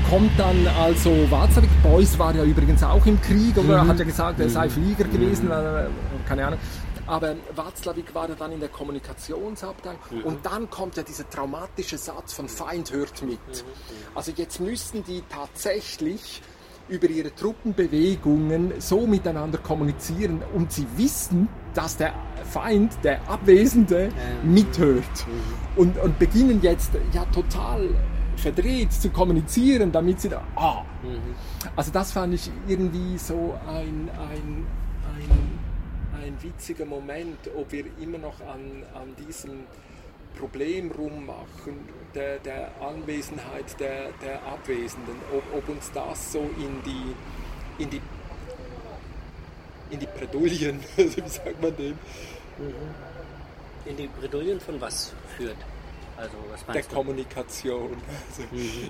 kommt dann also Watzlawick, Beuys war ja übrigens auch im Krieg, oder mhm. hat ja gesagt, er sei mhm. Flieger gewesen, mhm. keine Ahnung. Aber Watzlawick war ja dann in der Kommunikationsabteilung mhm. und dann kommt ja dieser traumatische Satz von Feind hört mit. Mhm. Also jetzt müssten die tatsächlich über ihre Truppenbewegungen so miteinander kommunizieren und sie wissen, dass der Feind, der Abwesende, mithört. Mhm. Und, und beginnen jetzt ja total verdreht zu kommunizieren, damit sie da, ah. Mhm. Also das fand ich irgendwie so ein, ein, ein, ein witziger Moment, ob wir immer noch an, an diesem Problem rummachen, der, der Anwesenheit der, der Abwesenden, ob, ob uns das so in die, in die, in die Bredouillen, wie sagt man dem? Mhm. In die Bredouillen von was führt? Also, was der du? Kommunikation. Also, mhm.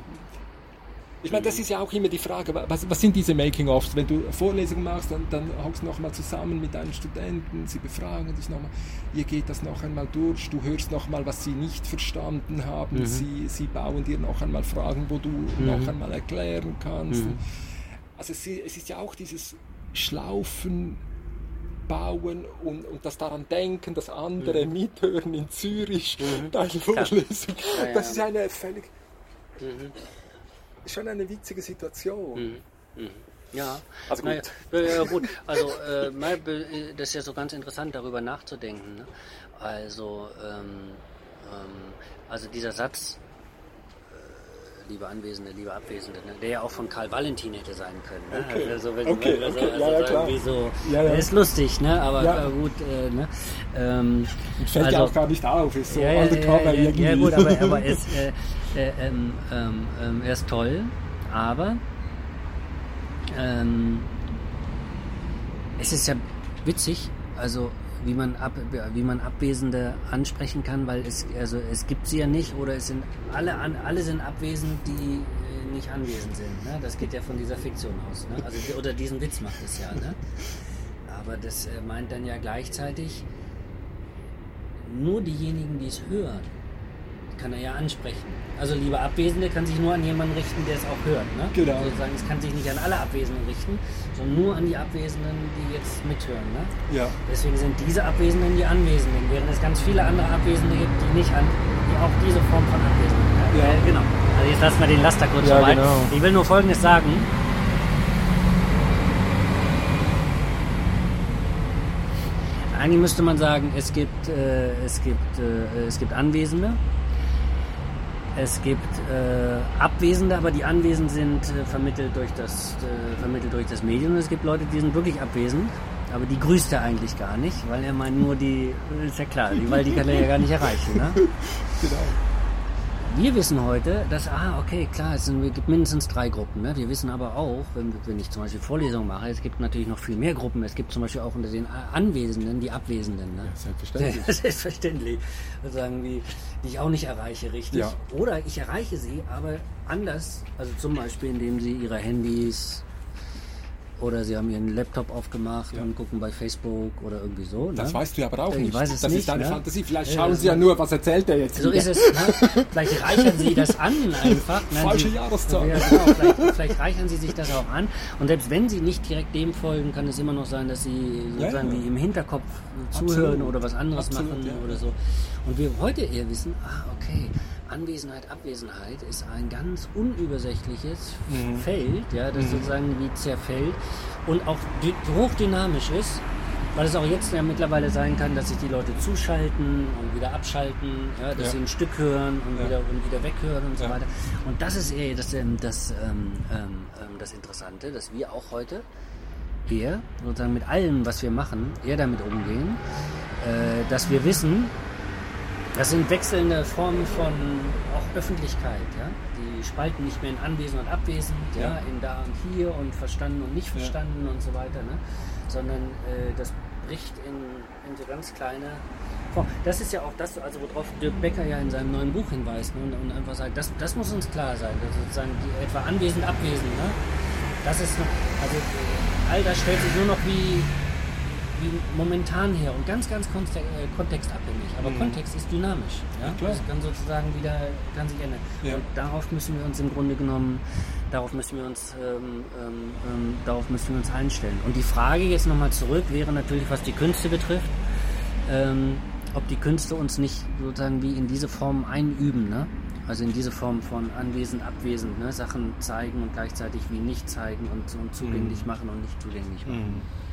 Ich meine, das ist ja auch immer die Frage, was, was sind diese Making-ofs? Wenn du Vorlesungen machst, dann, dann hockst du nochmal zusammen mit deinen Studenten, sie befragen dich nochmal, ihr geht das noch einmal durch, du hörst nochmal, was sie nicht verstanden haben, mhm. sie, sie bauen dir noch einmal Fragen, wo du mhm. noch einmal erklären kannst. Mhm. Also es, es ist ja auch dieses Schlaufen, bauen und, und das daran denken, dass andere mhm. mithören in Zürich mhm. deine Vorlesung. Ja, ja, das ist eine völlig. Mhm schon eine witzige Situation. Mhm. Mhm. Ja, also gut. Naja, äh, gut. Also äh, das ist ja so ganz interessant, darüber nachzudenken. Ne? Also, ähm, ähm, also dieser Satz, äh, liebe Anwesende, liebe Abwesende, ne? der ja auch von Karl Valentin hätte sein können. Ne? Okay. Also, wenn, okay, also, okay. Also, ja, ja, klar. So, ja, ja. ist lustig, ne? aber ja. gut. Äh, ne? ähm, fällt also, ja auch gar nicht auf, ist so ja, ja, ja, ja, ja, gut, aber, aber es, äh, äh, ähm, ähm, ähm er ist toll aber ähm, es ist ja witzig, also wie man, ab, wie man Abwesende ansprechen kann, weil es, also es gibt sie ja nicht oder es sind alle, alle sind abwesend, die äh, nicht anwesend sind. Ne? Das geht ja von dieser Fiktion aus. Ne? Also, oder diesen Witz macht es ja. Ne? Aber das äh, meint dann ja gleichzeitig nur diejenigen, die es hören, kann er ja ansprechen. Also lieber Abwesende kann sich nur an jemanden richten, der es auch hört. Ne? Genau. Sozusagen, es kann sich nicht an alle Abwesenden richten, sondern nur an die Abwesenden, die jetzt mithören. Ne? Ja. Deswegen sind diese Abwesenden die Anwesenden, während es ganz viele andere Abwesende gibt, die nicht an, die auch diese Form von Abwesenden. Ne? Ja. Äh, genau. Also jetzt lassen wir den Laster kurz ja, vorbei. Genau. Ich will nur Folgendes sagen. Eigentlich müsste man sagen, es gibt, äh, es gibt, äh, es gibt Anwesende, es gibt äh, Abwesende, aber die anwesend sind, äh, vermittelt, durch das, äh, vermittelt durch das Medium. Und es gibt Leute, die sind wirklich abwesend, aber die grüßt er eigentlich gar nicht, weil er meint nur die, ist ja klar, die, weil die kann er ja gar nicht erreichen. Ne? Genau wir wissen heute, dass, ah, okay, klar, es, sind, es gibt mindestens drei Gruppen. Ne? Wir wissen aber auch, wenn, wenn ich zum Beispiel Vorlesungen mache, es gibt natürlich noch viel mehr Gruppen. Es gibt zum Beispiel auch unter den Anwesenden die Abwesenden. Ne? Ja, selbstverständlich. selbstverständlich. Sagen, wie, die ich auch nicht erreiche, richtig. Ja. Oder ich erreiche sie, aber anders. Also zum Beispiel, indem sie ihre Handys oder sie haben ihren Laptop aufgemacht ja. und gucken bei Facebook oder irgendwie so. Ne? Das weißt du aber auch ich nicht. Weiß es das nicht, ist deine ne? Fantasie. Vielleicht schauen ja, sie ja nur, was erzählt er jetzt. So wieder. ist es. Ne? Vielleicht reichern sie das an einfach. Ne? Falsche sie, Jahreszahl. Ja, genau, vielleicht, vielleicht, reichern sie sich das auch an. Und selbst wenn sie nicht direkt dem folgen, kann es immer noch sein, dass sie sozusagen wie im Hinterkopf zuhören Absolut. oder was anderes Absolut, machen oder so. Und wir heute eher wissen, ah, okay, Anwesenheit, Abwesenheit ist ein ganz unübersichtliches mhm. Feld, ja, das mhm. sozusagen wie zerfällt und auch hochdynamisch ist, weil es auch jetzt ja mittlerweile sein kann, dass sich die Leute zuschalten und wieder abschalten, ja, dass ja. sie ein Stück hören und, ja. wieder, und wieder weghören und so weiter. Und das ist eher das, ähm, das, ähm, ähm, ähm, das Interessante, dass wir auch heute eher sozusagen mit allem, was wir machen, eher damit umgehen, äh, dass wir wissen, das sind wechselnde Formen von auch Öffentlichkeit. Ja? Die spalten nicht mehr in Anwesend und Abwesend, ja. ja in da und hier und verstanden und nicht verstanden ja. und so weiter, ne? sondern äh, das bricht in, in so ganz kleine Formen. Das ist ja auch das, also worauf Dirk Becker ja in seinem neuen Buch hinweist ne? und, und, einfach sagt, das, das muss uns klar sein, dass sozusagen die etwa Anwesend, Abwesend. Ne? Das ist, also all das stellt sich nur noch wie momentan her und ganz, ganz äh, kontextabhängig. Aber mhm. Kontext ist dynamisch. Ja? ja das kann sozusagen wieder, kann sich ändern. Ja. Und darauf müssen wir uns im Grunde genommen, darauf müssen wir uns, ähm, ähm, ähm, darauf müssen wir uns einstellen. Und die Frage jetzt nochmal zurück wäre natürlich, was die Künste betrifft, ähm, ob die Künste uns nicht sozusagen wie in diese Form einüben, ne? Also in diese Form von anwesend, abwesend, ne? Sachen zeigen und gleichzeitig wie nicht zeigen und, und zugänglich mhm. machen und nicht zugänglich machen. Mhm.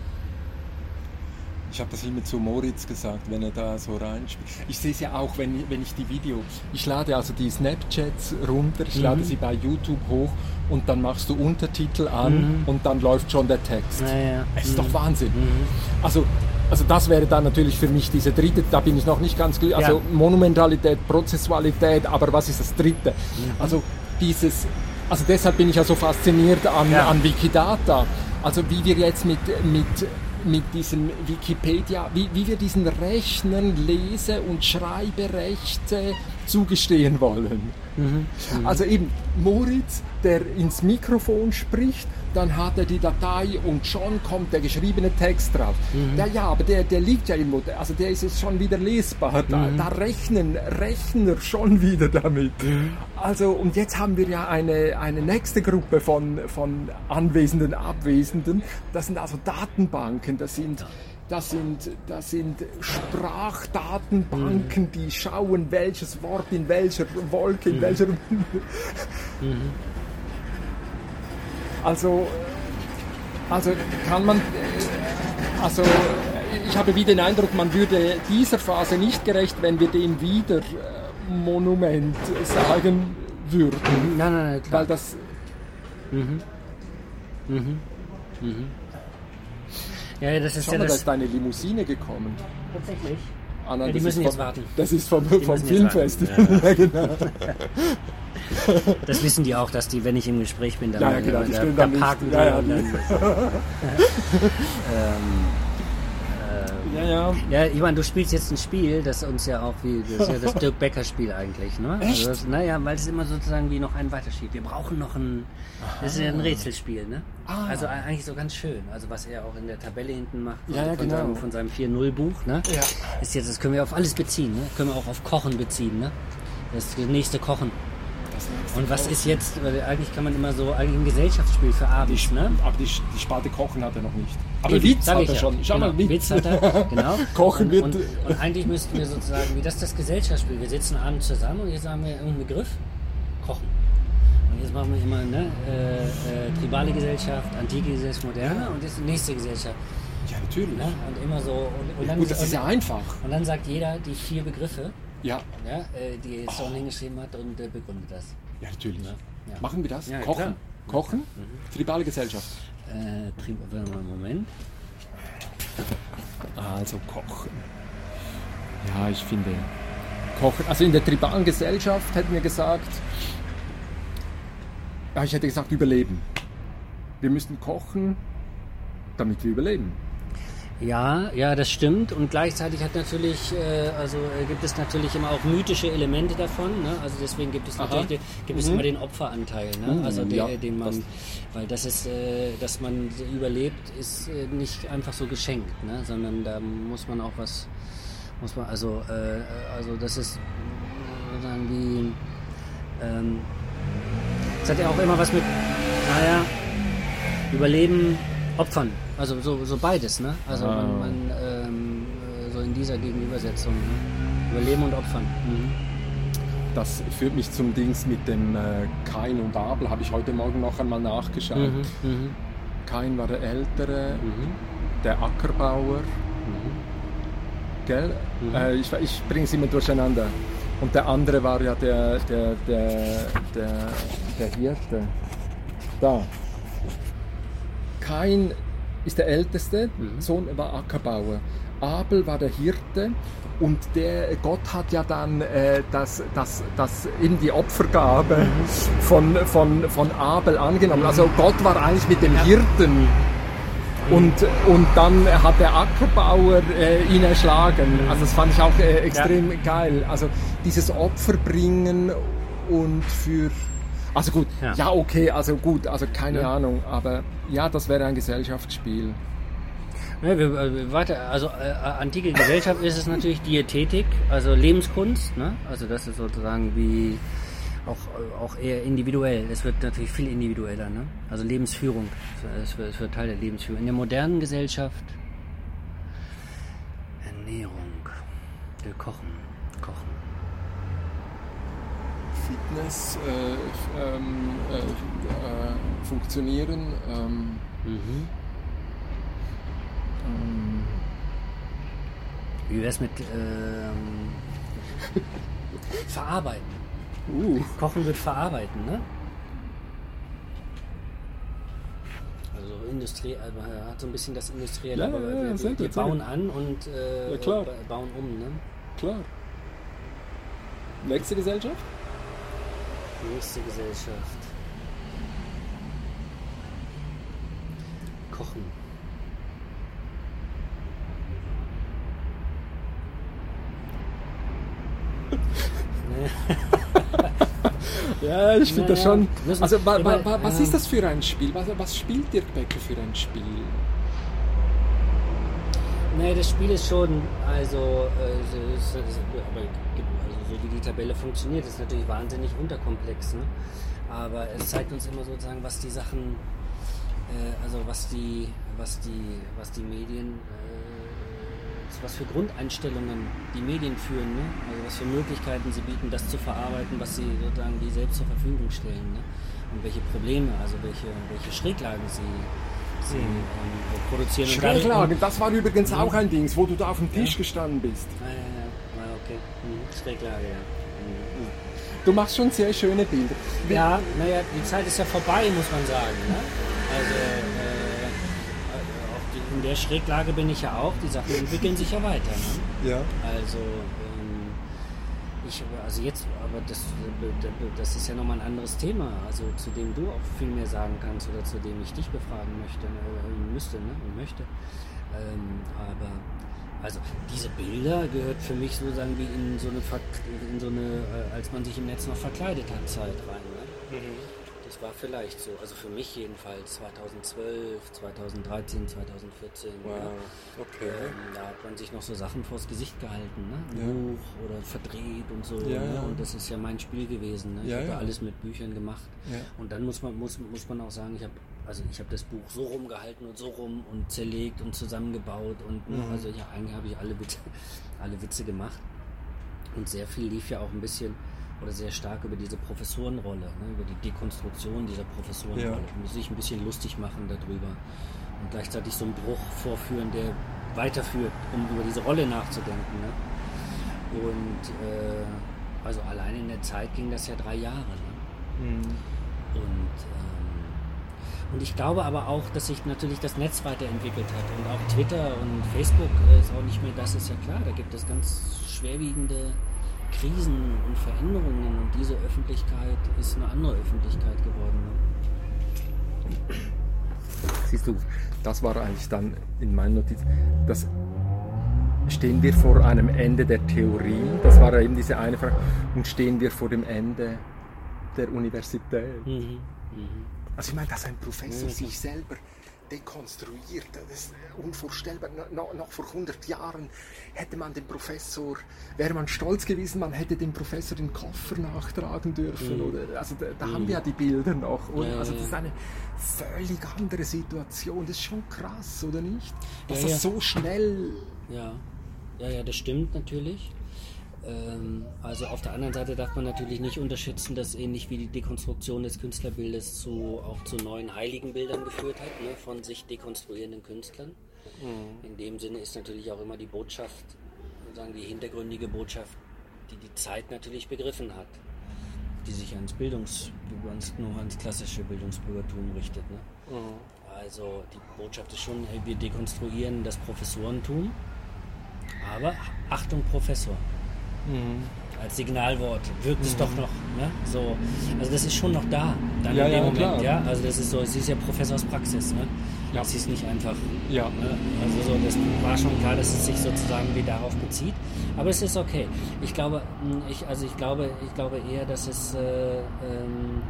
Ich habe das immer zu Moritz gesagt, wenn er da so reinspielt. Ich sehe es ja auch, wenn, wenn ich die Video, ich lade also die Snapchats runter, ich mhm. lade sie bei YouTube hoch und dann machst du Untertitel an mhm. und dann läuft schon der Text. Ja, ja. Es ist mhm. doch Wahnsinn. Mhm. Also also das wäre dann natürlich für mich diese dritte, da bin ich noch nicht ganz glücklich. Also ja. Monumentalität, Prozessualität, aber was ist das dritte? Mhm. Also dieses, also deshalb bin ich ja so fasziniert an, ja. an Wikidata. Also wie wir jetzt mit, mit mit diesem Wikipedia, wie, wie wir diesen Rechnern Lese- und Schreiberechte zugestehen wollen. Mhm. Also eben Moritz, der ins Mikrofon spricht, dann hat er die Datei und schon kommt der geschriebene Text drauf. Mhm. Der, ja, aber der, der liegt ja im also der ist jetzt schon wieder lesbar. Da, mhm. da rechnen Rechner schon wieder damit. Mhm. Also und jetzt haben wir ja eine, eine nächste Gruppe von, von Anwesenden, Abwesenden. Das sind also Datenbanken, das sind das sind, das sind Sprachdatenbanken, die schauen, welches Wort in welcher Wolke, in mhm. welcher. Mhm. Also, also kann man, also ich habe wieder den Eindruck, man würde dieser Phase nicht gerecht, wenn wir dem wieder Monument sagen würden. Nein, nein, nein, klar. Weil das. Mhm. Mhm. Mhm. Ja, das ist Schau ja mal, das. da ist deine Limousine gekommen. Tatsächlich. Ah, nein, ja, die müssen vom, jetzt warten. Das ist vom, vom Filmfestival. Ja. ja, genau. Das wissen die auch, dass die, wenn ich im Gespräch bin, dann, ja, ja, genau, die da, da parken ja, ja, und dann, ähm, ja, ja. Ja, ich meine, du spielst jetzt ein Spiel, das uns ja auch wie das, ja das Dirk Becker Spiel eigentlich, ne? Echt? Also naja, weil es immer sozusagen wie noch einen weiterschiebt. Wir brauchen noch ein, das ist ja ein Rätselspiel, ne? Ah. Also eigentlich so ganz schön. Also was er auch in der Tabelle hinten macht ja, ja, von, genau. seinem, von seinem 4-0-Buch, ne? Ja. Ist jetzt, das können wir auf alles beziehen, ne? Können wir auch auf Kochen beziehen, ne? Das nächste Kochen. Und was ist jetzt, weil eigentlich kann man immer so, eigentlich ein Gesellschaftsspiel für abends, die, ne? Aber die, die Sparte Kochen hat er noch nicht. Aber Eben, Witz hat er ja. schon. Schau genau. mal, Witz. Witz hat er, genau. Kochen und, wird- Und, und eigentlich müssten wir sozusagen, wie das das Gesellschaftsspiel, wir sitzen abends zusammen und jetzt haben wir irgendeinen Begriff, Kochen. Und jetzt machen wir immer, ne, äh, äh, tribale Gesellschaft, antike Gesellschaft, moderne und jetzt die nächste Gesellschaft. Ja, natürlich. Ne? Und immer so, und, und dann, Gut, das ist ja einfach. und dann sagt jeder die vier Begriffe, Ja, äh, die Stone hingeschrieben hat und äh, begründet das. ja natürlich. Ja. Ja. Machen wir das? Ja, Kochen. klar. Mhm. Kochen? Tribale Gesellschaft. Äh, Tri warte mal, Moment. Also Kochen. Ja, ich finde. Kochen. Also in der tribalen Gesellschaft hätten wir gesagt. Ja, ich hätte gesagt Überleben. Wir müssen kochen, damit wir überleben. Ja, ja, das stimmt. Und gleichzeitig hat natürlich, äh, also äh, gibt es natürlich immer auch mythische Elemente davon. Ne? Also deswegen gibt es Aha. natürlich, gibt es Mhm. immer den Opferanteil. Ne? Mhm, also der, ja, den man, das- weil das ist, äh, dass man überlebt, ist äh, nicht einfach so geschenkt, ne? sondern da muss man auch was, muss man, also, äh, also das ist sozusagen wie, ähm, es hat ja auch immer was mit, naja, Überleben, Opfern. Also so, so beides, ne? Also Ah. man, man ähm, äh, so in dieser Gegenübersetzung. Ne? Überleben und Opfern. Mhm. Das führt mich zum Dings mit dem äh, Kain und Abel, habe ich heute Morgen noch einmal nachgeschaut. Mhm. Mhm. Kain war der Ältere, Mhm. der Ackerbauer, gell? Mhm. Äh, ich ich bringe es immer durcheinander. Und der andere war ja der, der, der, der, der Hirte. Da. Kain ist der Älteste, Mhm. Sohn war Ackerbauer. Abel war der Hirte und der Gott hat ja dann äh, das, das, das eben die Opfergabe Mhm. von, von, von Abel angenommen. Also Gott war eigentlich mit dem Hirten und, und dann hat der Ackerbauer äh, ihn erschlagen. Also das fand ich auch äh, extrem geil. Also dieses Opfer bringen und für... Also gut, Ja. ja, okay, also gut, also keine Ja. Ahnung, aber ja, das wäre ein Gesellschaftsspiel. Ja, wir, äh, weiter, also äh, antike Gesellschaft ist es natürlich Diätetik, also Lebenskunst, ne? Also das ist sozusagen wie auch, äh, auch eher individuell. Es wird natürlich viel individueller, ne? Also Lebensführung, es wird, es wird Teil der Lebensführung. In der modernen Gesellschaft Ernährung, wir kochen. Fitness, äh, ähm, äh, äh, funktionieren, ähm, Mhm. ähm, Wie wär's mit ähm, verarbeiten? uh, Kochen wird verarbeiten, ne? also Industrie, also hat so ein bisschen das Industrielle, Ja, aber ja, ja, wir, wir, bauen an und äh, bauen um, ne? Klar. Nächste Gesellschaft? Nächste Gesellschaft. Kochen. Ja, ich finde das schon. Also, wa, wa, wa, was ist das für ein Spiel? Was, was spielt Dirk Becker für ein Spiel? Nee, das Spiel ist schon, also, äh, so- so- so- aber gibt- wie die Tabelle funktioniert, ist natürlich wahnsinnig unterkomplex. Ne? Aber es zeigt uns immer sozusagen, was die Sachen, äh, also was die, was die, was die Medien, äh, was für Grundeinstellungen die Medien führen, ne? also was für Möglichkeiten sie bieten, das zu verarbeiten, was sie sozusagen die selbst zur Verfügung stellen. Ne? Und welche Probleme, also welche, welche Schräglagen sie, sie ähm, produzieren. Und dadurch- Schräglagen, das war übrigens auch ein Ding, wo du da auf dem Tisch gestanden bist. Ja, ja, ja. Schräglage, ja. Du machst schon sehr schöne Bilder. Wie- Ja, naja, die Zeit ist ja vorbei, muss man sagen. Ne? Also, äh, in der Schräglage bin ich ja auch. Die Sachen entwickeln sich ja weiter. Ne? Ja. Also, ähm, ich, also jetzt, aber das, das ist ja nochmal ein anderes Thema, also zu dem du auch viel mehr sagen kannst oder zu dem ich dich befragen möchte, oder müsste ne, und möchte. Ähm, aber also diese Bilder gehört für mich sozusagen wie in so eine, Ver in so eine äh, als man sich im Netz noch verkleidet hat, Zeit rein. Ne? Das war vielleicht so, also für mich jedenfalls 2012, 2013, 2014. Ja. okay. Ähm, da hat man sich noch so Sachen vors Gesicht gehalten, ne? Ja. Buch oder verdreht und so. Ja, ne? ja. Und das ist ja mein Spiel gewesen. Ne? Ich habe ja. alles mit Büchern gemacht. Und dann muss man, muss, muss man auch sagen, ich habe also ich habe das Buch so rumgehalten und so rum und zerlegt und zusammengebaut und ne? Mhm. also ja, eigentlich habe ich alle Witze, alle Witze gemacht. Und sehr viel lief ja auch ein bisschen oder sehr stark über diese Professorenrolle, ne? über die Dekonstruktion dieser Professorenrolle. Ja. Und sich ein bisschen lustig machen darüber. Und gleichzeitig so einen Bruch vorführen, der weiterführt, um über diese Rolle nachzudenken. Ne? Und äh, also allein in der Zeit ging das ja drei Jahre. Ne? Mhm. Und, ähm, und ich glaube aber auch, dass sich natürlich das Netz weiterentwickelt hat und auch Twitter und Facebook äh, ist auch nicht mehr das, ist ja klar. Da gibt es ganz schwerwiegende Krisen und Veränderungen und diese Öffentlichkeit ist eine andere Öffentlichkeit geworden. Ne? Siehst du, das war eigentlich dann in meinen Notizen. Das stehen wir vor einem Ende der Theorie, das war eben diese eine Frage, und stehen wir vor dem Ende der Universität. Mhm. Mhm. Also ich meine, dass ein Professor Ja, sich selber dekonstruiert, das ist unvorstellbar. No, noch vor 100 Jahren hätte man den Professor, wäre man stolz gewesen, man hätte dem Professor den Koffer nachtragen dürfen. Mhm. Oder, also da, da haben wir ja die Bilder noch. Ja, also das ist eine völlig andere Situation. Das ist schon krass, oder nicht? Dass Ja, das ja. so schnell... Ja, ja, ja, das stimmt natürlich. Ähm, also auf der anderen Seite darf man natürlich nicht unterschätzen, dass ähnlich wie die Dekonstruktion des Künstlerbildes zu, auch zu neuen heiligen Bildern geführt hat, ne, von sich dekonstruierenden Künstlern. In dem Sinne ist natürlich auch immer die Botschaft, sozusagen die hintergründige Botschaft, die die Zeit natürlich begriffen hat, die sich ans Bildungs, ans, nur ans klassische Bildungsbürgertum richtet. Ne? Also die Botschaft ist schon, wir dekonstruieren das Professorentum, aber Achtung Professor als Signalwort wirkt es doch noch, ne? So, also das ist schon noch da, dann Ja, in dem ja, Moment, klar. ja. Also das ist so, es ist ja Professorspraxis, ne? Ja. Es ist nicht einfach, Ja. ne? Also so, das war schon klar, dass es sich sozusagen wie darauf bezieht, aber es ist okay. Ich glaube, mh, ich, also ich glaube, ich glaube eher, dass es äh, ähm,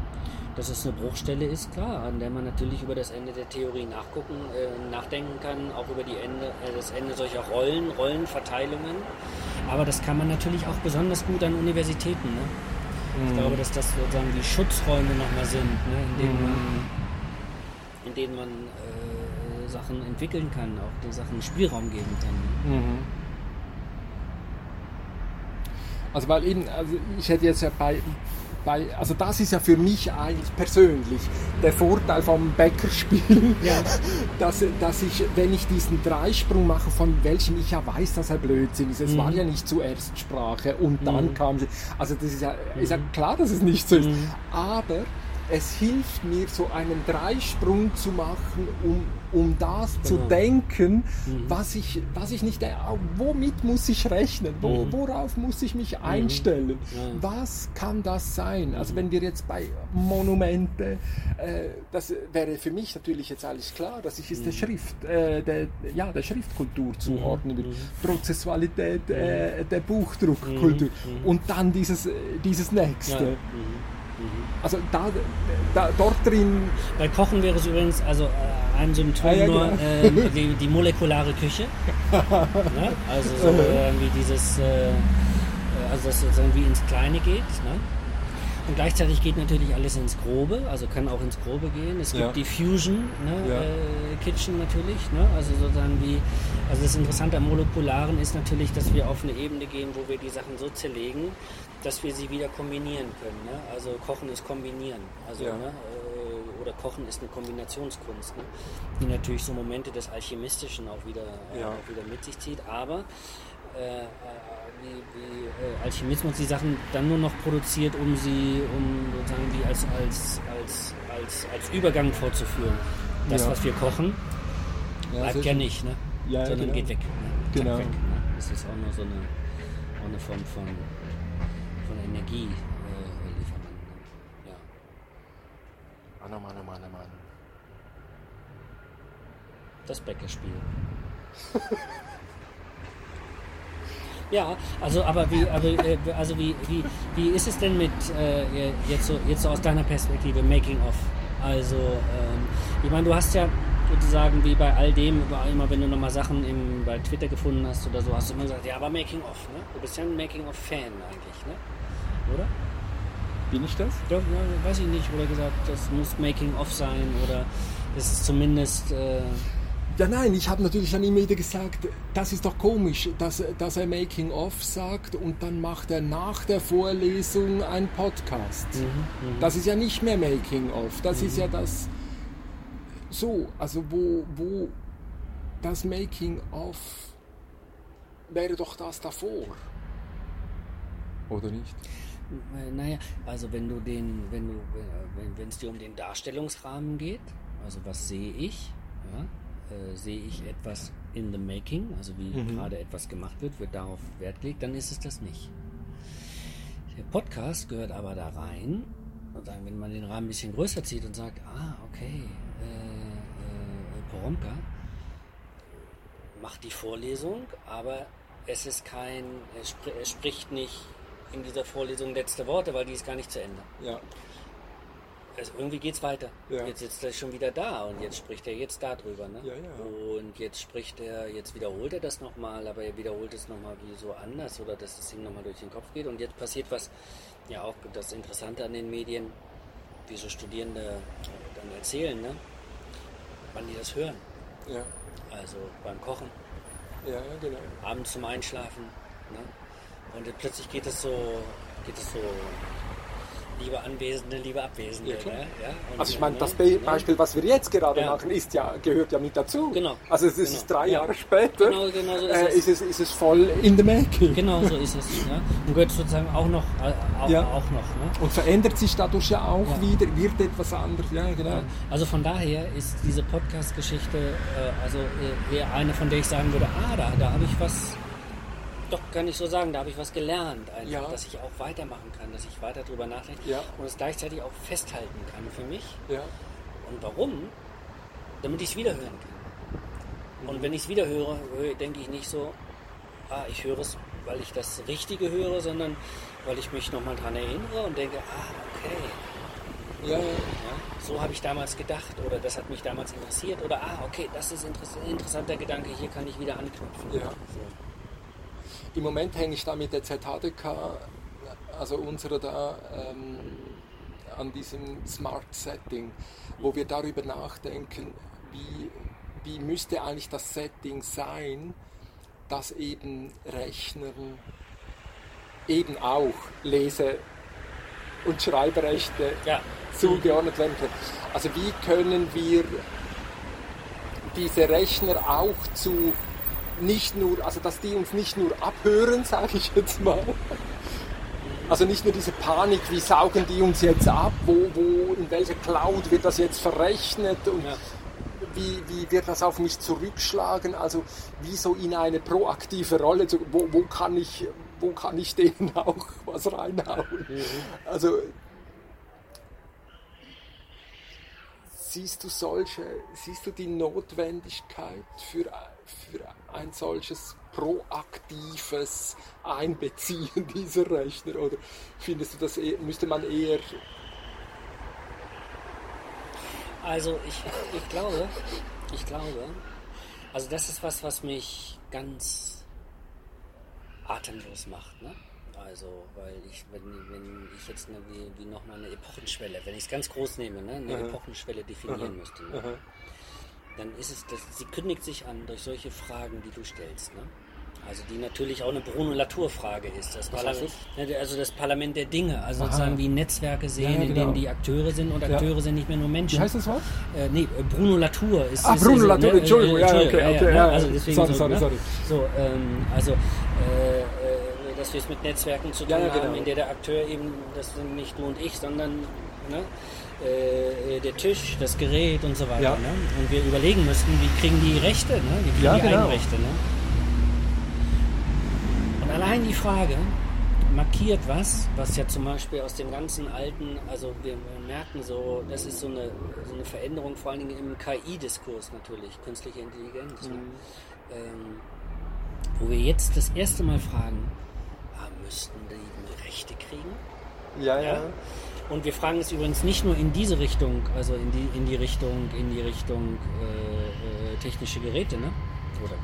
dass es eine Bruchstelle ist, klar, an der man natürlich über das Ende der Theorie nachgucken, äh, nachdenken kann, auch über die Ende, äh, das Ende solcher Rollen, Rollenverteilungen. Aber das kann man natürlich auch besonders gut an Universitäten. Ne? Ich glaube, dass das sozusagen die Schutzräume nochmal sind, ne? in denen man, in denen man äh, Sachen entwickeln kann, auch den Sachen Spielraum geben kann. Also weil eben, also ich hätte jetzt ja bei, bei, also das ist ja für mich eigentlich persönlich der Vorteil vom Bäckerspiel, Ja. dass, dass ich, wenn ich diesen Dreisprung mache, von welchem ich ja weiß, dass er Blödsinn ist, es Mhm. war ja nicht zuerst Sprache und dann kam sie, also das ist ja, ist ja klar, dass es nicht so ist, Mhm. aber es hilft mir, so einen Dreisprung zu machen, um, um das Genau. zu denken, Mhm. was, ich, was ich nicht, äh, womit muss ich rechnen, Wo, Mhm. worauf muss ich mich einstellen, Ja. was kann das sein? Mhm. Also wenn wir jetzt bei Monumente, äh, das wäre für mich natürlich jetzt alles klar, dass ich Mhm. es der Schrift, äh, der, ja, der Schriftkultur zuordnen will, Prozessualität äh, der Buchdruckkultur Mhm. und dann dieses, äh, dieses Ja. nächste. Mhm. Also da, da, dort drin, Bei Kochen wäre es übrigens also äh, ein Symptom Ah, ja, nur genau. ähm, die, die molekulare Küche. ne? Also so irgendwie dieses, äh, äh, also dass es irgendwie ins Kleine geht. Ne? Und gleichzeitig geht natürlich alles ins Grobe, also kann auch ins Grobe gehen. Es gibt Ja. die Fusion ne, Ja. äh, Kitchen natürlich, ne? also sozusagen wie, also das Interessante am Molekularen ist natürlich, dass wir auf eine Ebene gehen, wo wir die Sachen so zerlegen, dass wir sie wieder kombinieren können. Ne? Also Kochen ist Kombinieren, also Ja. ne, äh, oder Kochen ist eine Kombinationskunst, ne? die natürlich so Momente des Alchemistischen auch wieder, äh, Ja. auch wieder mit sich zieht, aber äh, äh, wie, wie äh, Alchemismus die Sachen dann nur noch produziert, um sie, um sozusagen die als, als, als, als, als Übergang vorzuführen. Das, Ja. was wir kochen, bleibt sehr ja nicht, ne? Ja, sondern genau. geht weg. Ne? Genau. Weg, ne? Das ist auch nur so eine, auch eine Form von, von Energielieferant. Äh, Lieferant, ne? ja. Mann, oh Mann, oh Mann, oh Mann. Das Bäckerspiel. ja, also aber wie, aber, äh, also wie, wie, wie ist es denn mit äh, jetzt so jetzt so aus deiner Perspektive Making of? Also ähm, ich meine, du hast ja sozusagen wie bei all dem, immer wenn du nochmal Sachen im, bei Twitter gefunden hast oder so, hast du immer gesagt, ja, aber Making of, ne? Du bist ja ein Making of Fan eigentlich, ne? Oder? Bin ich das? Ja, ja, weiß ich nicht, oder gesagt, das muss Making of sein oder das ist zumindest äh, Ja, nein, ich habe natürlich dann immer wieder gesagt, das ist doch komisch, dass, dass er Making of sagt und dann macht er nach der Vorlesung einen Podcast. Das ist ja nicht mehr Making of, das ist ja das so, also wo, wo das Making of wäre doch das davor. Oder nicht? Äh, Naja, also wenn du den, wenn du, wenn wenn es dir um den Darstellungsrahmen geht, also was sehe ich, ja, äh, sehe ich etwas in the making, also wie Mhm. gerade etwas gemacht wird, wird darauf Wert gelegt, dann ist es das nicht. Der Podcast gehört aber da rein, und sagen, wenn man den Rahmen ein bisschen größer zieht und sagt, ah, okay, äh, äh, Poromka macht die Vorlesung, aber es ist kein, er, spr er spricht nicht in dieser Vorlesung letzte Worte, weil die ist gar nicht zu Ende. Ja. Also irgendwie geht's weiter. Ja. Jetzt sitzt er schon wieder da und jetzt spricht er jetzt darüber. Ne? Ja, ja. Und jetzt spricht er, jetzt wiederholt er das nochmal, aber er wiederholt es nochmal wie so anders oder dass es ihm nochmal durch den Kopf geht. Und jetzt passiert was, ja auch das Interessante an den Medien, wie so Studierende dann erzählen, ne? wann die das hören. Ja, Also beim Kochen, ja genau. abends zum Einschlafen. Ne? Und plötzlich geht es so, geht es so, liebe Anwesende, liebe Abwesende. Ja, ne? ja? Also ich meine, ne? das Be? Beispiel, was wir jetzt gerade Ja. machen, ist ja, gehört ja mit dazu. Genau. Also es ist Genau. drei Ja. Jahre später, Genau, genau so ist äh, es. ist, es, ist es voll in the making. Genau so ist es. Ja? Und gehört sozusagen auch noch, äh, auch, Ja. auch noch. Ne? Und verändert sich dadurch ja auch wieder, wird etwas anderes. Ja, genau. Also von daher ist diese Podcast-Geschichte äh, also äh, eher eine, von der ich sagen würde, ah, da, da habe ich was, doch kann ich so sagen, da habe ich was gelernt, einfach, Ja. dass ich auch weitermachen kann, dass ich weiter drüber nachdenke Ja. und es gleichzeitig auch festhalten kann für mich. Ja. Und warum? Damit ich es wiederhören kann. Und wenn ich es wiederhöre, höre- denke ich nicht so, ah, ich höre es, weil ich das Richtige höre, sondern weil ich mich nochmal dran erinnere und denke, ah, okay, Ja, ja. so habe ich damals gedacht oder das hat mich damals interessiert oder ah, okay, das ist interess ein interessanter Gedanke, hier kann ich wieder anknüpfen. Ja. So. Im Moment hänge ich da mit der ZHDK, also unserer da, ähm, an diesem Smart Setting, wo wir darüber nachdenken, wie, wie müsste eigentlich das Setting sein, dass eben Rechnern eben auch Lese- und Schreibrechte Ja, zugeordnet werden können. Also wie können wir diese Rechner auch zu nicht nur, also dass die uns nicht nur abhören, sage ich jetzt mal, Also nicht nur diese Panik, wie saugen die uns jetzt ab, wo, wo in welcher Cloud wird das jetzt verrechnet und ja. wie, wie wird das auf mich zurückschlagen? Also wie so in eine proaktive Rolle, wo, wo, kann, ich, wo kann ich denen auch was reinhauen? Mhm. Also siehst du solche, siehst du die Notwendigkeit für ein solches proaktives Einbeziehen dieser Rechner? Oder findest du das, eher, müsste man eher... Also ich, ich glaube, ich glaube, also das ist was, was mich ganz atemlos macht. Ne? Also, weil ich, wenn, wenn ich jetzt eine, wie, wie nochmal eine Epochenschwelle, wenn ich es ganz groß nehme, ne, eine Aha. Epochenschwelle definieren Aha. müsste, ne, dann ist es, das, sie kündigt sich an durch solche Fragen, die du stellst. Ne? Also die natürlich auch eine Bruno Latour-Frage ist. Das ne, also das Parlament der Dinge, also Aha. sozusagen wie Netzwerke sehen, ja, ja, genau. in denen die Akteure sind und Akteure ja. sind nicht mehr nur Menschen. Wie heißt das Wort? Äh, nee, Bruno Latour ist. Ach, Bruno Latour, ne, Entschuldigung, ja, okay, okay. okay ne? Also deswegen sorry, so, sorry, ne? sorry. So, ähm, also äh, äh dass wir es mit Netzwerken zu tun ja, ja, genau. haben, in der der Akteur eben, das sind nicht du und ich, sondern ne, äh, der Tisch, das Gerät und so weiter. Ja. Ne? Und wir überlegen müssten, wie kriegen die Rechte, ne? wie kriegen ja, die genau. Eigenrechte. Ne? Und allein die Frage markiert was, was ja zum Beispiel aus dem ganzen alten, also wir merken so, das ist so eine, so eine Veränderung, vor allen Dingen im KI-Diskurs natürlich, künstliche Intelligenz. Ne? Mhm. Ähm, wo wir jetzt das erste Mal fragen, müssten die Rechte kriegen. Ja, ja, ja. Und wir fragen es übrigens nicht nur in diese Richtung, also in die, in die Richtung, in die Richtung äh, äh, technische Geräte, ne? Oder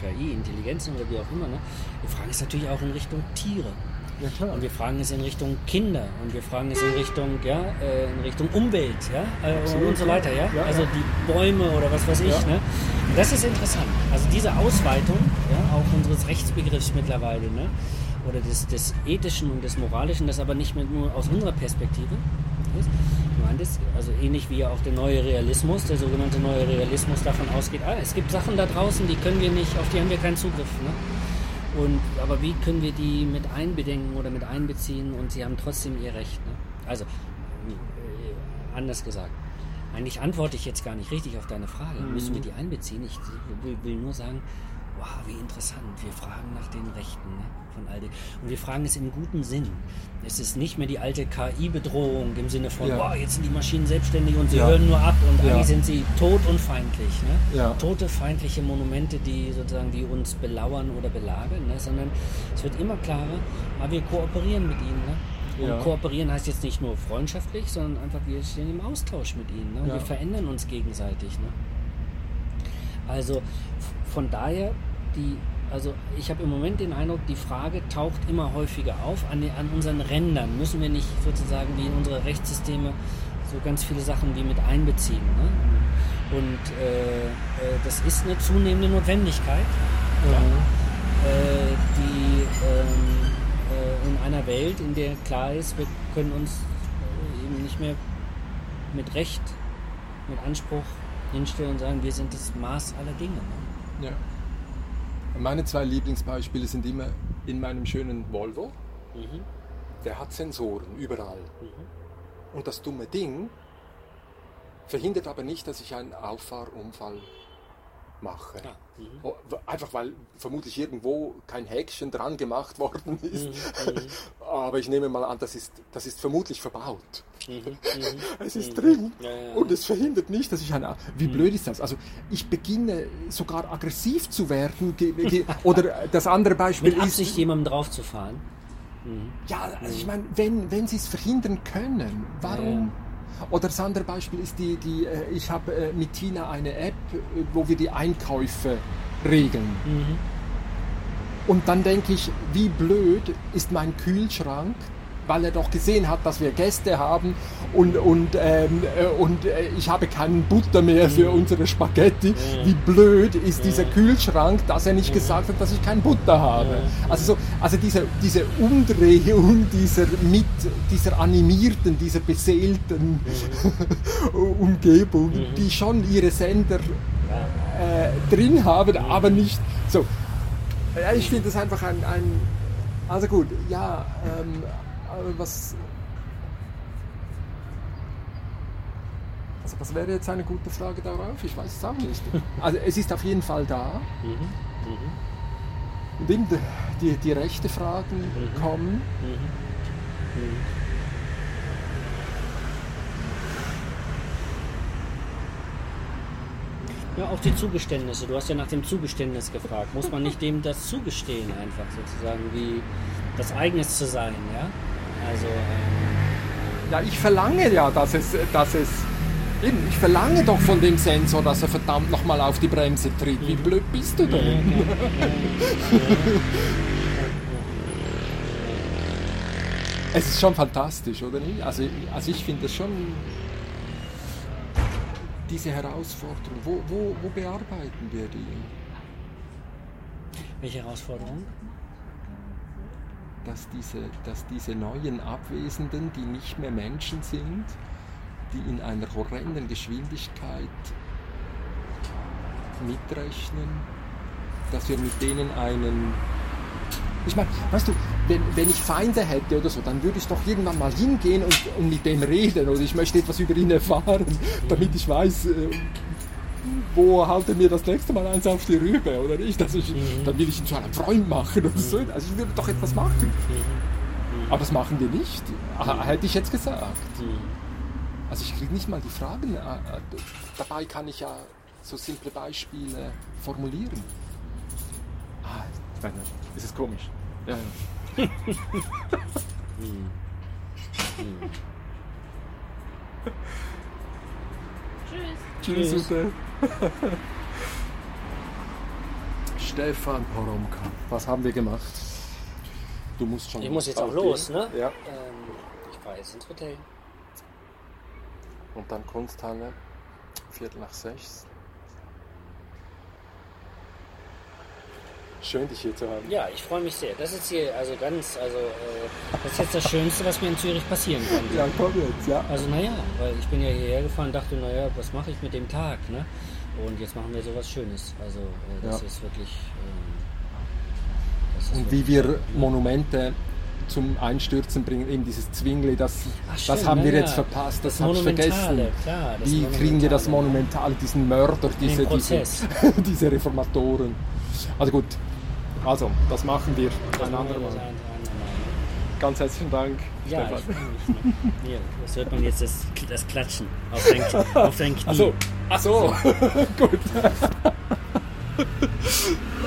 KI, Intelligenzen oder wie auch immer, ne? Wir fragen es natürlich auch in Richtung Tiere. Ja, klar. Und wir fragen es in Richtung Kinder und wir fragen es in Richtung, ja, äh, in Richtung Umwelt, ja, äh, und so weiter, ja? ja also ja. die Bäume oder was weiß ich, ne? Das ist interessant. Also diese Ausweitung, ja, auch unseres Rechtsbegriffs mittlerweile, ne? Oder des, des Ethischen und des Moralischen, das aber nicht mehr nur aus unserer Perspektive ist. Also ähnlich wie auch der neue Realismus, der sogenannte neue Realismus davon ausgeht, ah, es gibt Sachen da draußen, die können wir nicht, auf die haben wir keinen Zugriff. Ne? Und, aber wie können wir die mit einbedenken oder mit einbeziehen und sie haben trotzdem ihr Recht? Ne? Also, äh, anders gesagt, eigentlich antworte ich jetzt gar nicht richtig auf deine Frage. Mhm. Müssen wir die einbeziehen? Ich will nur sagen, wow, wie interessant. Wir fragen nach den Rechten ne, von all dem. Und wir fragen es im guten Sinn. Es ist nicht mehr die alte KI-Bedrohung im Sinne von, ja. wow, jetzt sind die Maschinen selbstständig und sie ja. hören nur ab und ja. eigentlich sind sie tot und feindlich. Ne? Ja. Tote, feindliche Monumente, die sozusagen die uns belauern oder belagern, ne? sondern es wird immer klarer, aber wir kooperieren mit ihnen. Ne? Und kooperieren heißt jetzt nicht nur freundschaftlich, sondern einfach, wir stehen im Austausch mit ihnen. Ne? Und wir verändern uns gegenseitig. Ne? Also von daher, die, also ich habe im Moment den Eindruck, die Frage taucht immer häufiger auf. An, den, an unseren Rändern müssen wir nicht sozusagen wie in unsere Rechtssysteme so ganz viele Sachen wie mit einbeziehen. Ne? Und äh, äh, das ist eine zunehmende Notwendigkeit, ja. äh, die ähm, äh, in einer Welt, in der klar ist, wir können uns äh, eben nicht mehr mit Recht, mit Anspruch hinstellen und sagen, wir sind das Maß aller Dinge. Ne? Ja. Meine zwei Lieblingsbeispiele sind immer in meinem schönen Volvo. Mhm. Der hat Sensoren überall. Mhm. Und das dumme Ding verhindert aber nicht, dass ich einen Auffahrunfall mache. Ah, mhm. Einfach weil vermutlich irgendwo kein Häkchen dran gemacht worden ist. Mhm, mhm. Aber ich nehme mal an, das ist, das ist vermutlich verbaut. Mhm, mhm es ist drin ja, ja, und es verhindert nicht, dass ich eine. Wie blöd ist das? Also ich beginne sogar aggressiv zu werden. Oder das andere Beispiel Mit Absicht, ist. jemandem draufzufahren. Ja, also ich meine, wenn, wenn sie es verhindern können, warum? Oder das andere Beispiel ist die, die äh, ich habe äh, mit Tina eine App, äh, wo wir die Einkäufe regeln. Mhm. Und dann denke ich, wie blöd ist mein Kühlschrank, weil er doch gesehen hat, dass wir Gäste haben und, und, ähm, äh, und äh, ich habe keinen Butter mehr für mhm. unsere Spaghetti. Wie blöd ist dieser Kühlschrank, dass er nicht gesagt hat, dass ich keinen Butter habe. Also, so, also diese, diese Umdrehung dieser, mit, dieser animierten, dieser beseelten Umgebung, mhm. die schon ihre Sender äh, drin haben, aber nicht so. Ja, ich finde das einfach ein, ein also gut, ja, ähm, was, also was wäre jetzt eine gute Frage darauf? Ich weiß es auch nicht. Also es ist auf jeden Fall da. Mhm. Mhm. Und eben die, die, die rechte Fragen Mhm. kommen. Ja, auch die Zugeständnisse. Du hast ja nach dem Zugeständnis gefragt. Muss man nicht dem das zugestehen, einfach sozusagen, wie das Eigenes zu sein, ja? Also, ähm, Ja, ich verlange ja, dass es, dass es eben, ich verlange doch von dem Sensor, dass er verdammt nochmal auf die Bremse tritt. Wie blöd bist du denn? Es ist schon fantastisch, oder nicht? Also, also ich finde das schon diese Herausforderung. Wo, wo, wo bearbeiten wir die? welche Herausforderung? Dass diese, dass diese neuen Abwesenden, die nicht mehr Menschen sind, die in einer horrenden Geschwindigkeit mitrechnen, dass wir mit denen einen. Ich meine, weißt du, wenn, wenn ich Feinde hätte oder so, dann würde ich doch irgendwann mal hingehen und, und mit dem reden oder ich möchte etwas über ihn erfahren, damit ich weiß, wo halte mir das nächste Mal eins auf die Rübe oder nicht. Also ich, Dann will ich ihn zu einem Freund machen oder so. Also ich würde doch etwas machen. Aber das machen wir nicht, hätte ich jetzt gesagt. Also ich kriege nicht mal die Fragen. äh, Dabei kann ich ja so simple Beispiele formulieren. Ah, ich meine, es ist komisch. Ja, ja. Tschüss. Tschüss. Ute. Stefan Poromka. Was haben wir gemacht? Du musst schon. Ich muss jetzt auch los, ne? Ja. Ähm, ich fahre jetzt ins Hotel. Und dann Kunsthalle, Viertel nach sechs. Schön, dich hier zu haben. Ja, ich freue mich sehr. Das ist hier also ganz, also äh, das ist jetzt das Schönste, was mir in Zürich passieren konnte. Ja, komm jetzt, ja. Also naja, weil ich bin ja hierher gefahren, dachte, naja, was mache ich mit dem Tag, ne? Und jetzt machen wir sowas Schönes. Also äh, das Ja. ist wirklich. Ähm, das ist Und wirklich wie wir toll? Monumente zum Einstürzen bringen, eben dieses Zwingli, das, Ach, das haben wir ja, jetzt verpasst, das, Das habe ich vergessen. klar, wie kriegen wir das Monumentale, diesen Mörder, diese, diese, diese Reformatoren? Also gut, also das machen wir Das ein andermal. Ganz herzlichen Dank, Ja, Stefan. Hier, das hört man jetzt das, das Klatschen auf dein, auf dein Knie. Achso, achso, gut.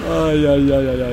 ah, ja, ja, ja, ja.